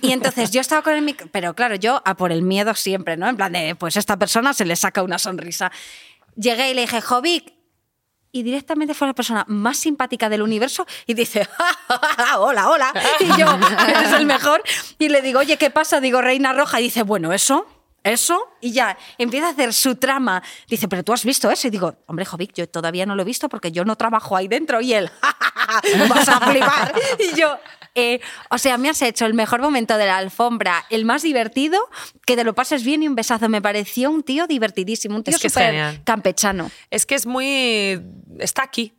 C: Y entonces yo estaba con el mic- pero claro, yo a por el miedo siempre, ¿no? En plan de, pues esta persona se le saca una sonrisa. Llegué y le dije, Jovic, y directamente fue la persona más simpática del universo y dice, "Ja, ja, ja, hola, hola. Y yo, eres el mejor. Y le digo, oye, ¿qué pasa? Digo, Reina Roja. Y dice, bueno, eso, eso. Y ya empieza a hacer su trama. Dice, pero tú has visto eso. Y digo, hombre, Jovic, yo todavía no lo he visto porque yo no trabajo ahí dentro. Y él, "Ja, ja, ja, ja, vas a flipar. Y yo, eh, o sea, me has hecho el mejor momento de la alfombra, el más divertido, que te lo pases bien y un besazo. Me pareció un tío divertidísimo, un tío
A: Es que es
C: súper
A: genial.
C: campechano.
A: Es que es muy... Está aquí.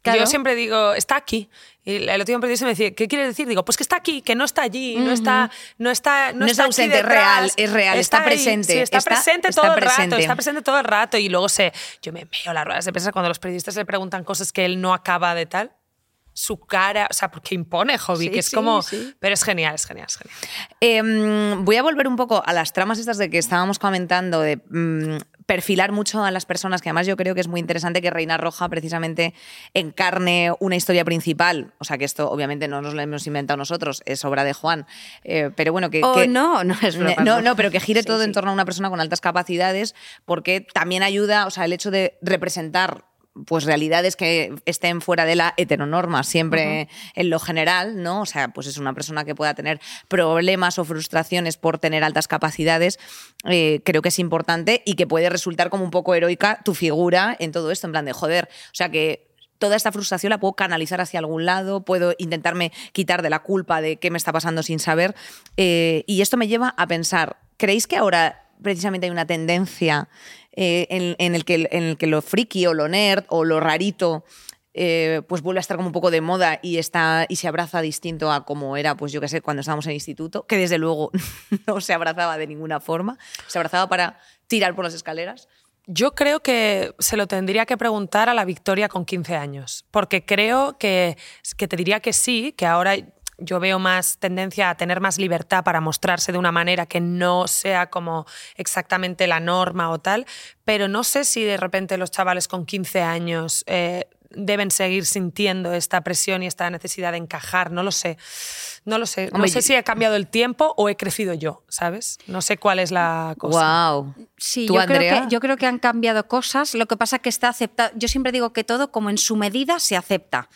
C: Claro.
A: Yo siempre digo, está aquí. Y el otro día un periodista me decía, ¿qué quiere decir? Digo, pues que está aquí, que no está allí, no está, no está, no
B: No es
A: está
B: ausente, es
A: detrás,
B: real, es real, está presente,
A: sí, está,
B: está-
A: presente todo el rato, está presente todo el rato. Y luego sé, yo me veo las ruedas de prensa cuando los periodistas le preguntan cosas que él no acaba de tal. Su cara, o sea, porque impone, Jovi,
C: Sí,
A: que es
C: sí,
A: como.
C: sí.
A: Pero es genial, es genial, es genial.
B: Em, voy a volver un poco a las tramas estas de que estábamos comentando, de mm, perfilar mucho a las personas, que además yo creo que es muy interesante que Reina Roja precisamente encarne una historia principal. O sea, que esto obviamente no nos lo hemos inventado nosotros, es obra de Juan. Eh, pero bueno, que...
C: Oh,
B: que-
C: no, no es broma,
B: No,
C: no.
B: no, pero que gire
C: Sí,
B: todo en torno a una persona con altas capacidades, porque también ayuda, o sea, el hecho de representar pues realidades que estén fuera de la heteronorma, siempre en lo general, ¿no? O sea, pues es una persona que pueda tener problemas o frustraciones por tener altas capacidades, eh, creo que es importante y que puede resultar como un poco heroica tu figura en todo esto, en plan de joder, o sea que toda esta frustración la puedo canalizar hacia algún lado, puedo intentarme quitar de la culpa de qué me está pasando sin saber. Eh, y esto me lleva a pensar, ¿creéis que ahora precisamente hay una tendencia eh, en, el que, en el que lo friki o lo nerd o lo rarito eh, pues vuelve a estar como un poco de moda y está y se abraza distinto a como era, pues yo qué sé, cuando estábamos en instituto, que desde luego no se abrazaba de ninguna forma, se abrazaba para tirar por las escaleras.
A: Yo creo que se lo tendría que preguntar a la Victoria con 15 años, porque creo que, que te diría que sí, que ahora yo veo más tendencia a tener más libertad para mostrarse de una manera que no sea como exactamente la norma o tal, pero no sé si de repente los chavales con 15 años eh, deben seguir sintiendo esta presión y esta necesidad de encajar, no lo sé. No lo sé.
B: Hombre,
A: no sé
B: yo-
A: si he cambiado el tiempo o he crecido yo, ¿sabes? No sé cuál es la cosa.
B: ¡Wow!
C: Sí,
B: ¿Tú,
C: yo creo, que, yo creo que han cambiado cosas. Lo que pasa es que está aceptado. Yo siempre digo que todo, como en su medida, se acepta.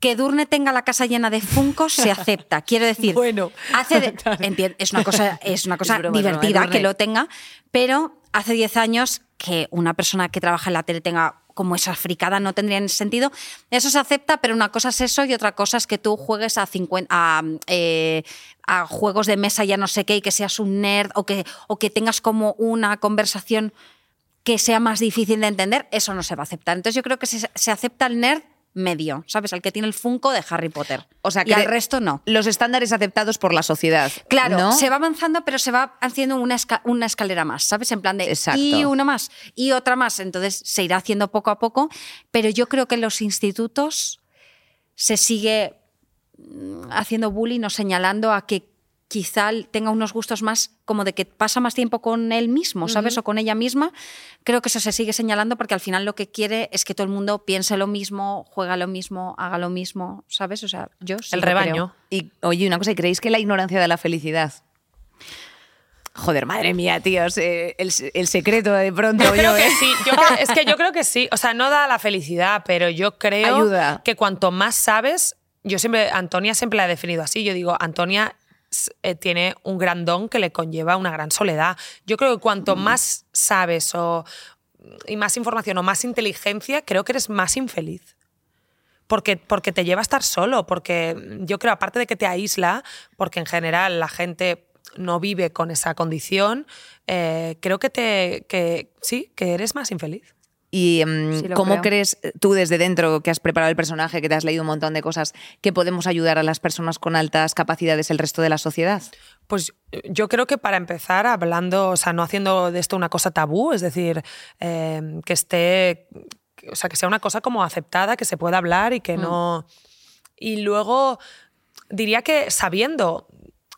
C: Que Durne tenga la casa llena de funcos se acepta. Quiero decir,
A: Bueno.
C: hace de- es una cosa, es una cosa
B: Es broma, es broma,
C: divertida que lo tenga, pero hace 10 años que una persona que trabaja en la tele tenga como esa fricada no tendría sentido. Eso se acepta, pero una cosa es eso y otra cosa es que tú juegues a, 50, a, eh, a juegos de mesa ya no sé qué y que seas un nerd o que, o que tengas como una conversación que sea más difícil de entender, eso no se va a aceptar. Entonces yo creo que se, se acepta el nerd medio, ¿sabes? El que tiene el Funko de Harry Potter.
B: O sea,
C: y al resto no.
B: Los estándares aceptados por la sociedad.
C: Claro,
B: ¿no?
C: se va avanzando, pero se va haciendo una, esca- una escalera más, ¿sabes? En plan de
B: Exacto.
C: y una más y otra más. Entonces se irá haciendo poco a poco, pero yo creo que en los institutos se sigue mm, haciendo bullying o señalando a que quizá tenga unos gustos más como de que pasa más tiempo con él mismo, ¿sabes? O con ella misma. Creo que eso se sigue señalando porque al final lo que quiere es que todo el mundo piense lo mismo, juega lo mismo, haga lo mismo, ¿sabes? O sea, yo sí
A: El rebaño.
C: creo.
B: Y oye, una cosa, ¿y creéis que la ignorancia da la felicidad? Joder, madre mía, tíos, eh, el, el secreto de pronto
A: Yo
B: yo,
A: creo que
B: ¿eh?
A: sí, yo creo- es que yo creo que sí. O sea, no da la felicidad, pero yo creo
B: Ayuda.
A: que cuanto más sabes, yo siempre, Antonia siempre la he definido así. Yo digo, Antonia eh, tiene un gran don que le conlleva una gran soledad. Yo creo que cuanto más sabes o, y más información o más inteligencia, creo que eres más infeliz. Porque, porque te lleva a estar solo, porque yo creo, aparte de que te aísla, porque en general la gente no vive con esa condición, eh, creo que te que sí, que eres más infeliz.
B: ¿Y mm,
C: Sí, lo
B: cómo
C: creo.
B: crees tú desde dentro que has preparado el personaje, que te has leído un montón de cosas, que podemos ayudar a las personas con altas capacidades, el resto de la sociedad?
A: Pues eh, yo creo que para empezar hablando, o sea, no haciendo de esto una cosa tabú, es decir, eh, que esté, o sea, que sea una cosa como aceptada, que se pueda hablar y que no... Y luego diría que sabiendo,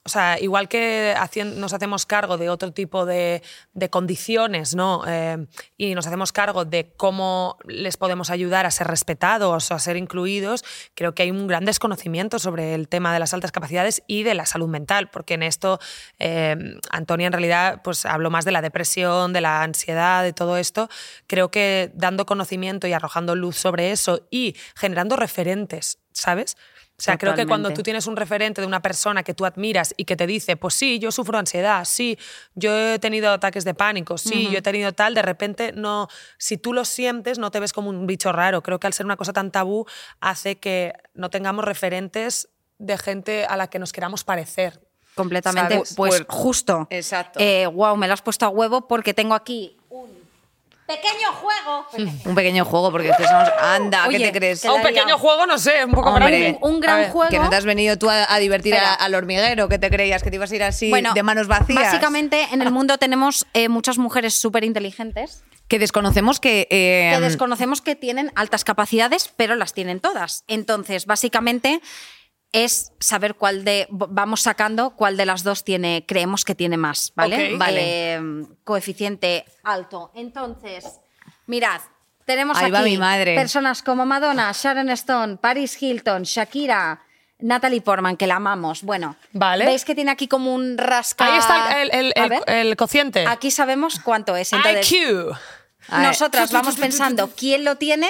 A: o sea, igual que nos hacemos cargo de otro tipo de, de condiciones, ¿no? Eh, y nos hacemos cargo de cómo les podemos ayudar a ser respetados o a ser incluidos, creo que hay un gran desconocimiento sobre el tema de las altas capacidades y de la salud mental, porque en esto eh, Antonia en realidad pues habló más de la depresión, de la ansiedad, de todo esto. Creo que dando conocimiento y arrojando luz sobre eso y generando referentes, ¿sabes? O sea, creo que cuando tú tienes un referente de una persona que tú admiras y que te dice, pues sí, yo sufro ansiedad, sí, yo he tenido ataques de pánico, sí, yo he tenido tal, de repente no, si tú lo sientes, no te ves como un bicho raro. Creo que al ser una cosa tan tabú hace que no tengamos referentes de gente a la que nos queramos parecer.
C: Completamente.
A: ¿Sabes?
C: Pues,
B: Pues-
C: justo.
B: Exacto.
C: Eh, wow, me lo has puesto a huevo porque tengo aquí pequeño juego.
B: Un pequeño juego, porque que somos... Anda,
C: Oye,
B: ¿qué te crees?
A: A un pequeño juego, no sé, un poco
B: Hombre,
A: grande.
C: un gran
A: ver,
C: juego.
B: Que no te has venido tú a, a divertir a- al hormiguero, que te creías que te ibas a ir así de manos vacías.
C: Básicamente, en el mundo tenemos eh, muchas mujeres súper inteligentes
B: Que desconocemos que... eh,
C: que desconocemos que tienen altas capacidades, pero las tienen todas. Entonces, básicamente es saber cuál de vamos sacando cuál de las dos tiene creemos que tiene más, ¿vale?
B: Vale.
C: Eh, coeficiente alto. Entonces, mirad, tenemos
B: Ahí
C: aquí
B: va mi madre.
C: personas como Madonna, Sharon Stone, Paris Hilton, Shakira, Natalie Portman, que la amamos. Bueno,
A: Vale.
C: veis que tiene aquí como un rasca.
A: Ahí está el, el-
C: A
A: el-
C: ver,
A: el cociente.
C: Aquí sabemos cuánto es. Entonces,
A: IQ.
C: Nosotras vamos pensando quién lo tiene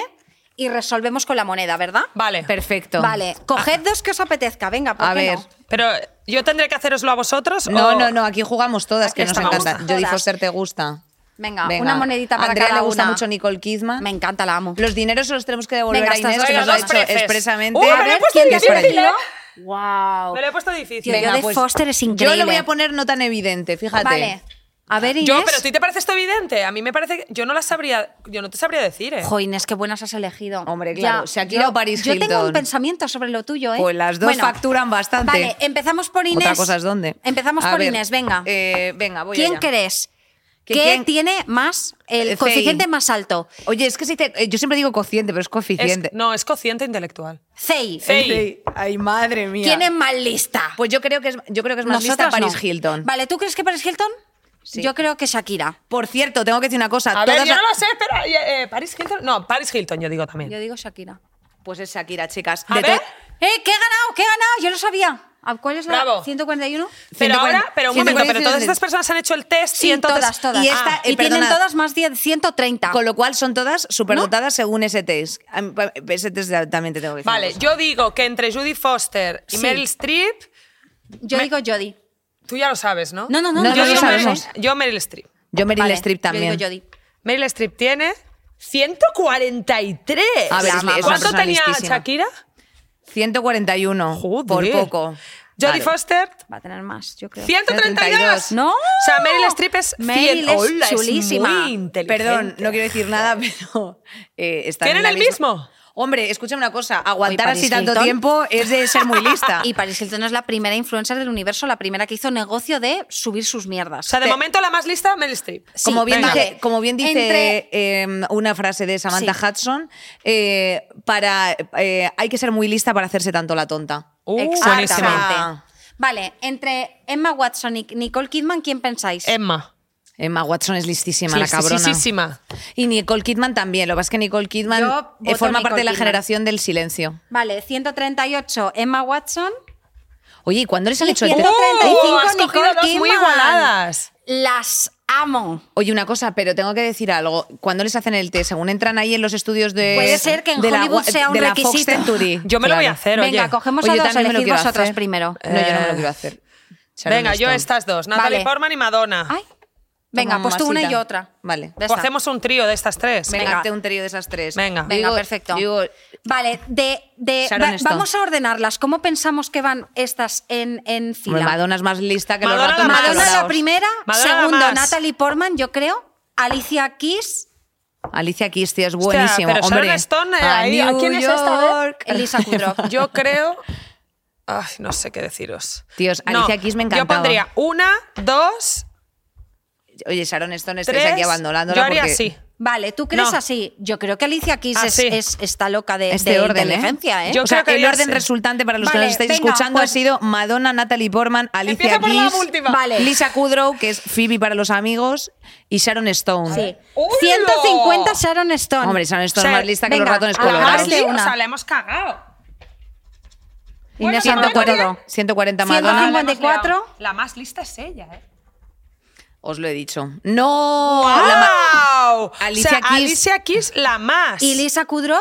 C: y resolvemos con la moneda, ¿verdad?
A: Vale.
B: Perfecto.
C: Vale, coged dos que os apetezca, venga, ¿por
B: A
C: qué
B: ver.
C: no?
A: Pero yo tendré que haceroslo a vosotros.
B: No,
A: o-
B: no, no, aquí jugamos todas,
A: Aquí
B: que nos encanta. Jodie
C: Todas.
B: Foster te gusta.
C: Venga, una monedita para
B: Andrea
C: cada
B: le gusta
C: una.
B: mucho Nicole Kidman.
C: Me encanta, la amo.
B: Los dineros se los tenemos que devolver
C: Venga,
B: a Inés, que nos lo ha
A: preces.
B: expresamente.
A: Uy,
C: a ver, ¿quién te
B: difícil,
C: ha elegido?
A: ¿eh?
C: Wow.
A: Me lo he puesto difícil.
C: Tío, Jodie Foster es
B: Yo
C: increíble.
B: lo voy a poner no tan evidente, fíjate.
C: Vale. A ver, Inés.
A: Yo, pero ¿a ti te parece esto evidente? A mí me parece que yo no la sabría, yo no te sabría decir, ¿eh?
C: Jo, Inés, qué buenas has elegido.
B: Hombre, claro, Shakira
C: yo-
B: o Paris
C: Yo tengo
B: Hilton.
C: un pensamiento sobre lo tuyo, ¿eh?
B: Pues las dos facturan bastante.
C: Vale, empezamos por Inés.
B: Otra cosa es dónde.
C: Empezamos
B: A
C: por
B: ver,
C: Inés, venga.
B: eh, venga, voy
C: ¿Quién
B: allá.
C: crees
B: ¿Que
C: que
B: quién?
C: tiene más, el
B: Eh,
C: coeficiente
B: CI.
C: más alto?
B: Oye, es que si te- eh, yo siempre digo cociente, pero es
A: Es-
B: coeficiente.
A: no, es cociente intelectual.
C: CEI.
A: CEI.
B: Sí. Ay, madre mía.
C: ¿Quién es más lista?
B: Pues yo creo que es, yo creo que es más lista Paris
C: no.
B: Hilton.
C: Vale, ¿tú crees que Paris Hilton?
B: Sí.
C: Yo creo que Shakira.
B: Por cierto, tengo que decir una cosa.
A: A ver, yo no lo sé, espera. eh, eh, ¿Paris Hilton? No, Paris Hilton, yo digo también.
C: Yo digo Shakira.
B: Pues es Shakira, chicas.
A: A
B: De
A: ver.
C: ¡Eh, qué he ganado! ¡Qué he ganado! Yo lo sabía. ¿A ¿Cuál es la
A: Bravo.
C: 141?
A: Pero
B: 140,
A: ahora, pero un momento,
B: 140,
A: pero todas estas personas han hecho el test
C: Sí,
A: y entonces.
C: todas, todas.
B: y esta-
C: Ah,
B: eh,
C: y tienen todas más de 130.
B: Con lo cual son todas superdotadas según ese test. Ese test también te tengo que decir.
A: Vale, yo digo que entre Judy Foster y
C: Sí.
A: Meryl Streep,
C: Yo
A: me-
C: digo Jodie.
A: Tú ya lo sabes, ¿no?
C: No, no, no,
B: No,
C: no,
A: yo,
B: no lo
A: Meryl,
B: sabemos.
A: yo Meryl Streep.
B: Yo Meryl
C: Vale,
B: Streep también.
C: Yo digo Jodie.
A: Meryl Streep tiene 143.
B: A ver, es-
A: ¿Cuánto tenía
B: listísima.
A: Shakira?
B: 141.
A: Joder.
B: Por poco.
A: Jodie
B: Vale.
A: Foster,
C: Va a tener más, yo creo.
A: 132.
C: No.
A: O sea, Meryl Streep es
C: Meryl
A: 100.
C: es
A: Hola,
C: chulísima.
A: muy inteligente.
B: Perdón, no quiero decir nada, pero eh,
A: ¿Tienen
B: en la
A: el
B: misma-
A: mismo?
B: Hombre, escúchame una cosa, aguantar así tanto
C: Hilton.
B: tiempo es de ser muy lista.
C: Y Paris Hilton es la primera influencer del universo, la primera que hizo negocio de subir sus mierdas.
A: O sea, de
B: Te-
A: momento la más lista, Meryl Streep.
B: como, bien dice, como bien dice
C: Entre-
B: eh, una frase de Samantha
C: Sí.
B: Hudson, eh, para, eh, hay que ser muy lista para hacerse tanto la tonta.
A: Uh,
C: Exactamente.
A: buenísima.
C: Vale, entre Emma Watson y Nicole Kidman, ¿quién pensáis?
A: Emma.
B: Emma Watson es listísima, la cabrona.
A: listísima.
B: Y Nicole Kidman también. Lo que pasa es que Nicole Kidman eh, forma
C: Nicole
B: parte de la
C: Kidman.
B: generación del silencio.
C: Vale, 138 Emma Watson.
B: Oye, ¿y cuándo les han hecho el test?
C: 135
A: ¡Uh! Has cogido
C: Nicole
A: dos muy
C: Kidman.
A: igualadas.
C: Las amo.
B: Oye, una cosa, pero tengo que decir algo. Cuando les hacen el test, según entran ahí en los estudios de.
C: Puede ser que en
B: de
C: Hollywood sea un
B: de la Fox
C: requisito.
B: Century.
A: Yo me lo voy a hacer,
C: Venga,
A: oye.
C: cogemos
B: Oye,
C: a
B: yo
C: dos,
B: también me lo
C: elegid
B: quiero
C: vosotras
B: hacer.
C: primero.
B: No, yo no me
A: Eh,
B: lo quiero hacer. Sharon
A: Venga, yo
B: Stone.
A: estas dos. Natalie
C: Vale.
A: Portman y Madonna.
C: Ay. Venga, pues tú una y yo otra.
B: Vale.
A: Pues
C: está.
A: hacemos un trío de estas tres.
B: Venga,
C: Venga.
B: hazte un trío de esas tres.
A: Venga.
B: Yo
C: Venga,
B: digo-
C: perfecto.
B: digo,
C: Vale, de, va- vamos a ordenarlas. ¿Cómo pensamos que van estas en, en fila?
B: hombre, Madonna es más lista que
A: Madonna
B: los
A: más.
C: Madonna la primera,
A: Madonna
C: segundo. Natalie Portman, yo creo. Alicia Keys,
B: Alicia Keys, tío, es buenísimo.
A: pero Sharon
B: hombre.
A: Stone, eh, ahí- ¿a
B: New
A: quién es esta?
B: York.
C: Elisa Kudrow.
A: Yo creo. Ay, no sé qué deciros.
B: Tíos,
A: No,
B: Alicia Keys me
A: Yo
B: encantaba.
A: pondría una, dos,
B: Oye, Sharon Stone, estáis
A: tres.
B: aquí abandonándola
A: Yo haría
B: porque-
A: así.
C: Vale, ¿tú crees
A: No.
C: así? Yo creo que Alicia Keys es,
A: Así.
C: es- está loca de,
B: Este
C: de
B: orden, ¿eh?
C: inteligencia, ¿eh?
A: Yo
B: o sea,
A: creo que
B: el
A: haría
B: orden
A: así.
B: resultante para los que
C: Vale,
B: nos estáis
C: venga,
B: escuchando
C: pues-
B: ha sido Madonna, Natalie Portman, Alicia
A: Empieza por la
B: Keys,
A: última.
C: Vale.
B: Lisa Kudrow, que es Phoebe para los amigos, y Sharon Stone.
C: Sí.
A: ¡Hola!
C: 150 Sharon Stone.
B: Hombre, Sharon Stone
A: O sea,
B: es más lista que
C: venga,
B: los ratones
C: a la
B: colorados.
C: base.
A: Sí,
C: una.
A: o sea, la hemos cagado.
C: Inés
A: Bueno,
C: Santo
A: Madonna-
C: todo.
B: 140
C: Ciento
B: Madonna.
C: cincuenta.
A: La hemos liado.
C: 54.
A: La más lista es ella, ¿eh?
B: Os lo he dicho. ¡No! La
A: ¡Wow!
B: Alicia
A: o sea,
B: Keys-
A: Alicia Keys, la más.
C: ¿Y Lisa Kudrow?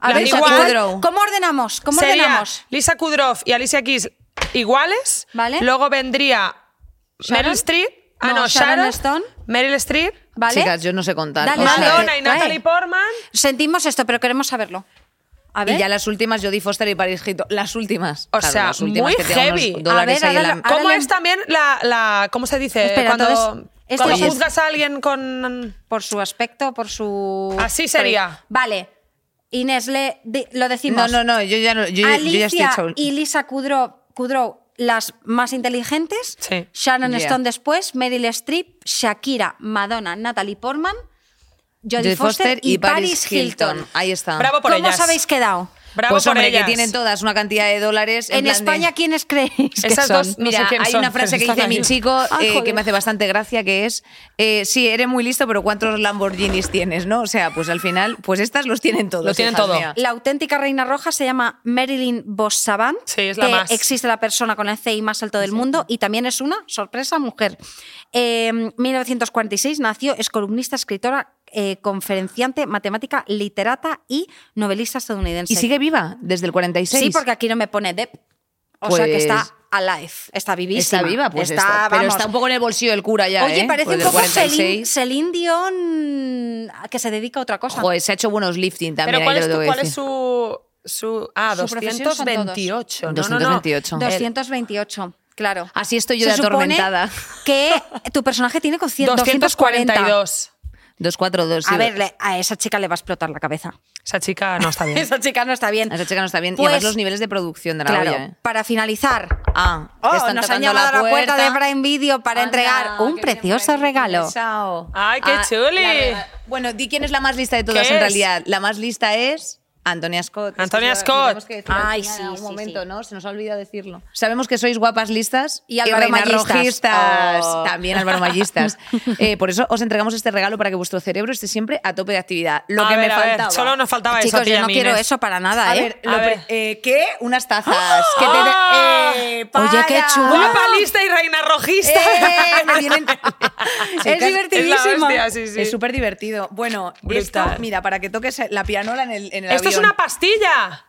C: A
A: La
C: ver,
A: igual.
C: ¿cuál-
B: Kudrow.
C: ¿cómo ordenamos? ¿Cómo
A: Sería
C: ordenamos?
A: Lisa Kudrow y Alicia Keys iguales.
C: Vale.
A: Luego vendría
C: Sharon.
A: Meryl Streep. Ah,
C: No,
A: no,
C: Sharon
A: Sharon.
C: Stone.
A: Meryl Streep.
C: ¿Vale?
B: Chicas, yo no sé contar.
C: Dale,
B: o sea,
C: dale.
A: Madonna y. Natalie Portman.
C: Sentimos esto, pero queremos saberlo. A ver.
B: Y ya las últimas, Jodie Foster y Paris Hilton. Las últimas.
A: O
B: Claro,
A: sea,
B: las últimas
A: muy
B: que unos
A: heavy.
C: A ver,
B: ahí en la-
A: ¿Cómo es también la, la- ¿Cómo se dice?
C: Espera,
A: cuando
C: entonces, esto
A: cuando
B: es-
A: juzgas a alguien con.
C: Por su aspecto, por su.
A: Así sería.
C: Vale. Inés, le, lo decimos.
B: No, no, no, yo ya, no, yo, yo ya estoy
C: Alicia
B: hecho.
C: y Lisa Kudrow, Kudrow, las más inteligentes.
A: Sí.
C: Sharon
B: Yeah.
C: Stone después, Meryl Streep, Shakira, Madonna, Natalie Portman, Jodie Foster, y, Paris Hilton.
B: Ahí está.
A: Bravo por
C: ¿Cómo
A: ellas.
C: os habéis quedado?
A: Bravo
B: pues
A: por
B: hombre,
A: ellas.
B: que tienen todas una cantidad de dólares.
C: En,
B: de-
C: España, ¿quiénes creéis que
A: Esas
C: son?
A: dos- No
B: Mira,
A: sé
B: hay
A: son,
B: una frase que dice mi chico
C: Ah,
B: eh, que me hace bastante gracia, que es, eh, sí, eres muy listo, pero ¿cuántos Lamborghinis tienes? ¿no? O sea, pues al final, pues estas los tienen todos.
A: Lo tienen todo.
C: La auténtica reina roja se llama Marilyn Bossavant.
A: Sí, es la
C: que
A: más.
C: Existe la persona con el CI más alto del mundo y también es una sorpresa mujer. En 1946 nació, es columnista, escritora, eh, conferenciante, matemática, literata y novelista estadounidense.
B: ¿Y sigue viva desde el 46?
C: Sí, porque aquí no me pone Dep. O sea que
B: Pues-
C: está alive, está vivísima.
B: Está viva, pues
C: está,
B: está, pero está un poco en el bolsillo del cura ya,
C: Oye,
B: ¿eh?
C: parece
B: Pues
C: un poco Celine,
B: 46.
C: Celine Dion que se dedica a otra cosa.
B: Joder, se ha hecho buenos lifting también.
A: Pero ¿cuál,
B: ahí
A: es,
B: lo
A: tu-
B: debo
A: cuál es
B: decir.
A: su, su. Ah,
C: Su profesión son
A: 228. No, no, no.
B: 228.
A: El-
C: 228, claro.
B: Así estoy yo
C: Se
B: de atormentada.
C: que tu personaje tiene con 100 240.
A: 242.
B: 242. sí.
C: A ver, le- a esa chica le va a explotar la cabeza.
A: Esa chica no está bien.
C: Esa chica no está bien.
B: A esa chica no está bien. y
C: Pues-
B: además los niveles de producción de la
C: Claro,
B: olla, ¿eh?
C: para finalizar,
B: Ah,
C: oh,
B: están
C: nos han llamado a la puerta de
B: puerta.
C: Prime Video para
B: Anda,
C: entregar un precioso regalo.
B: besao.
A: Ay, qué chuli.
B: la- bueno, di quién es la más lista de todas
A: ¿Qué
B: en
A: es?
B: realidad. La más lista es Antonia Scott. Es que
A: Antonia
B: se lo-
A: Scott.
B: que
C: Ay, sí,
B: en algún
C: sí,
B: momento,
C: sí.
B: ¿no? Se nos ha olvidado decirlo. Sabemos que sois guapas listas
C: Y Álvaro
B: rojistas.
C: Oh.
B: También Álvaro Mallistas. Eh, por eso os entregamos este regalo para que vuestro cerebro esté siempre a tope de actividad. Lo
A: A
B: que
A: ver,
B: me
A: a ver,
B: faltaba.
A: Solo nos faltaba eso.
C: Chicos, yo no quiero eso para nada,
B: A
C: ¿eh?
B: ver,
A: A ver.
B: eh, ¿qué? Unas tazas. que te-
A: ¡Ah!
B: eh,
C: Oye, qué chulo.
A: Guapa, lista y reina rojista.
B: ¡Eh! Me vienen- Chicas,
C: divertidísimo.
A: Es.
B: Es súper divertido. Bueno,
A: Brutal.
B: esto, mira, para que toques la pianola en el, en el
A: es una pastilla.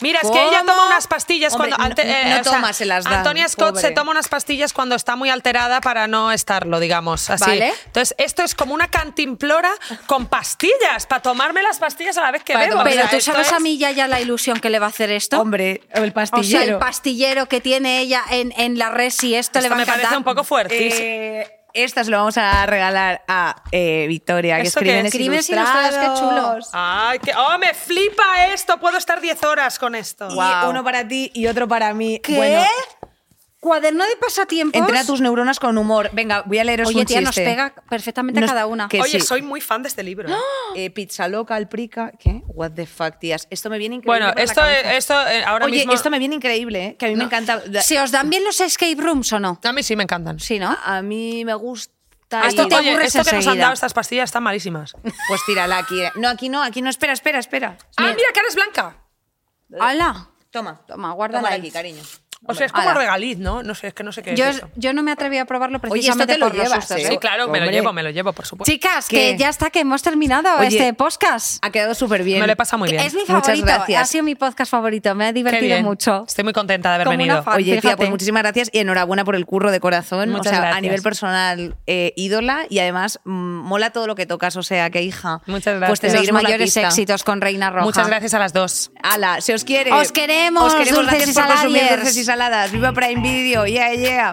A: Mira, es que ella toma unas pastillas
B: Hombre,
A: cuando.
B: no-
A: sea,
B: toma, se las dan,
A: Antonia Scott se toma unas pastillas cuando está muy alterada para no estarlo, digamos. Así.
C: Vale.
A: Entonces, esto es como una cantimplora con pastillas, para tomarme las pastillas a la vez que
B: Para
A: bebo. O
C: Pero
A: sea,
C: tú sabes a mí ya, ya la ilusión que le va a hacer esto.
B: Hombre, el
C: o sea,
B: pastillero.
C: el pastillero que tiene ella en, en la res y esto, le va a
A: me
C: encantar.
A: parece un poco fuerte.
B: Eh, esta se lo vamos a regalar a eh, Victoria, que es
A: ¿Esto qué
B: Crímenes
A: es?
C: Crímenes
B: Ilustrados.
C: Ilustrados, qué chulo.
A: Ay, que, oh, me flipa esto. Puedo estar 10 horas con esto.
B: Y uno para ti y otro para mí.
C: ¿Qué?
B: Bueno,
C: ¿Cuaderno de pasatiempos?
B: entrena tus neuronas con humor. Venga, voy a leeros
C: Oye,
B: un
C: tía, nos
B: chiste.
C: pega perfectamente
B: Nos-
C: cada una.
B: que
A: Oye,
B: sí.
A: soy muy fan de este libro. ¿eh?
B: Eh, pizza loca, alprica. ¿Qué? What the fuck, tías. Esto me viene increíble.
A: Bueno, esto, esto eh, ahora
B: Oye,
A: mismo.
B: esto me viene increíble, ¿eh? Que a mí me encanta.
C: ¿Se os dan bien los escape rooms o no?
A: A mí sí me encantan.
C: Sí, ¿no?
B: A mí me gusta.
C: Ah, esto te
A: Oye,
C: aburres
A: esto que nos han dado estas pastillas están malísimas.
B: Pues tírala aquí. No, aquí no, aquí no. Espera, espera, espera.
A: ah, mira, que eres blanca.
C: ¡Hala!
B: Toma.
C: Toma, guárdala
B: Tómala aquí, cariño.
A: O sea, es como
C: Ala.
A: regaliz, ¿no? No sé, es que no sé qué
C: Yo,
A: es eso.
C: yo no me atreví a probarlo
B: esto
C: precisamente
B: te lo
C: por los
B: llevas,
C: sustos,
B: ¿eh?
C: ¿eh?
A: Sí, claro, me lo
B: Hombre.
A: llevo, me lo llevo, por supuesto.
C: Chicas,
B: ¿Qué?
C: que ya está, que hemos terminado
B: Oye,
C: este podcast.
B: Ha quedado súper bien.
A: Me lo he pasado muy bien.
C: Es mi
B: Muchas
C: favorito,
B: gracias.
C: ha sido mi podcast favorito, me ha
A: Qué
C: divertido
A: bien.
C: mucho.
A: Estoy muy contenta de haber
C: Como una
A: venido.
C: fan.
B: Oye, tía,
C: fíjate.
B: pues muchísimas gracias y enhorabuena por el curro de corazón.
A: Muchas
B: o sea, a
A: gracias.
B: nivel personal, eh, ídola y además mm, mola todo lo que tocas. O sea, que hija.
A: Muchas
B: Pues te
A: gracias.
C: Los
B: seguiremos la
C: mayores
B: pista.
C: éxitos con Reina Roja.
A: Muchas gracias a las dos.
B: Ala, se os quiere.
C: Os queremos,
B: Os queremos.
C: dulces
B: Gracias
C: y
B: por consumir
C: saladiers.
B: dulces y saladas. Viva Prime Video. Yeah, yeah.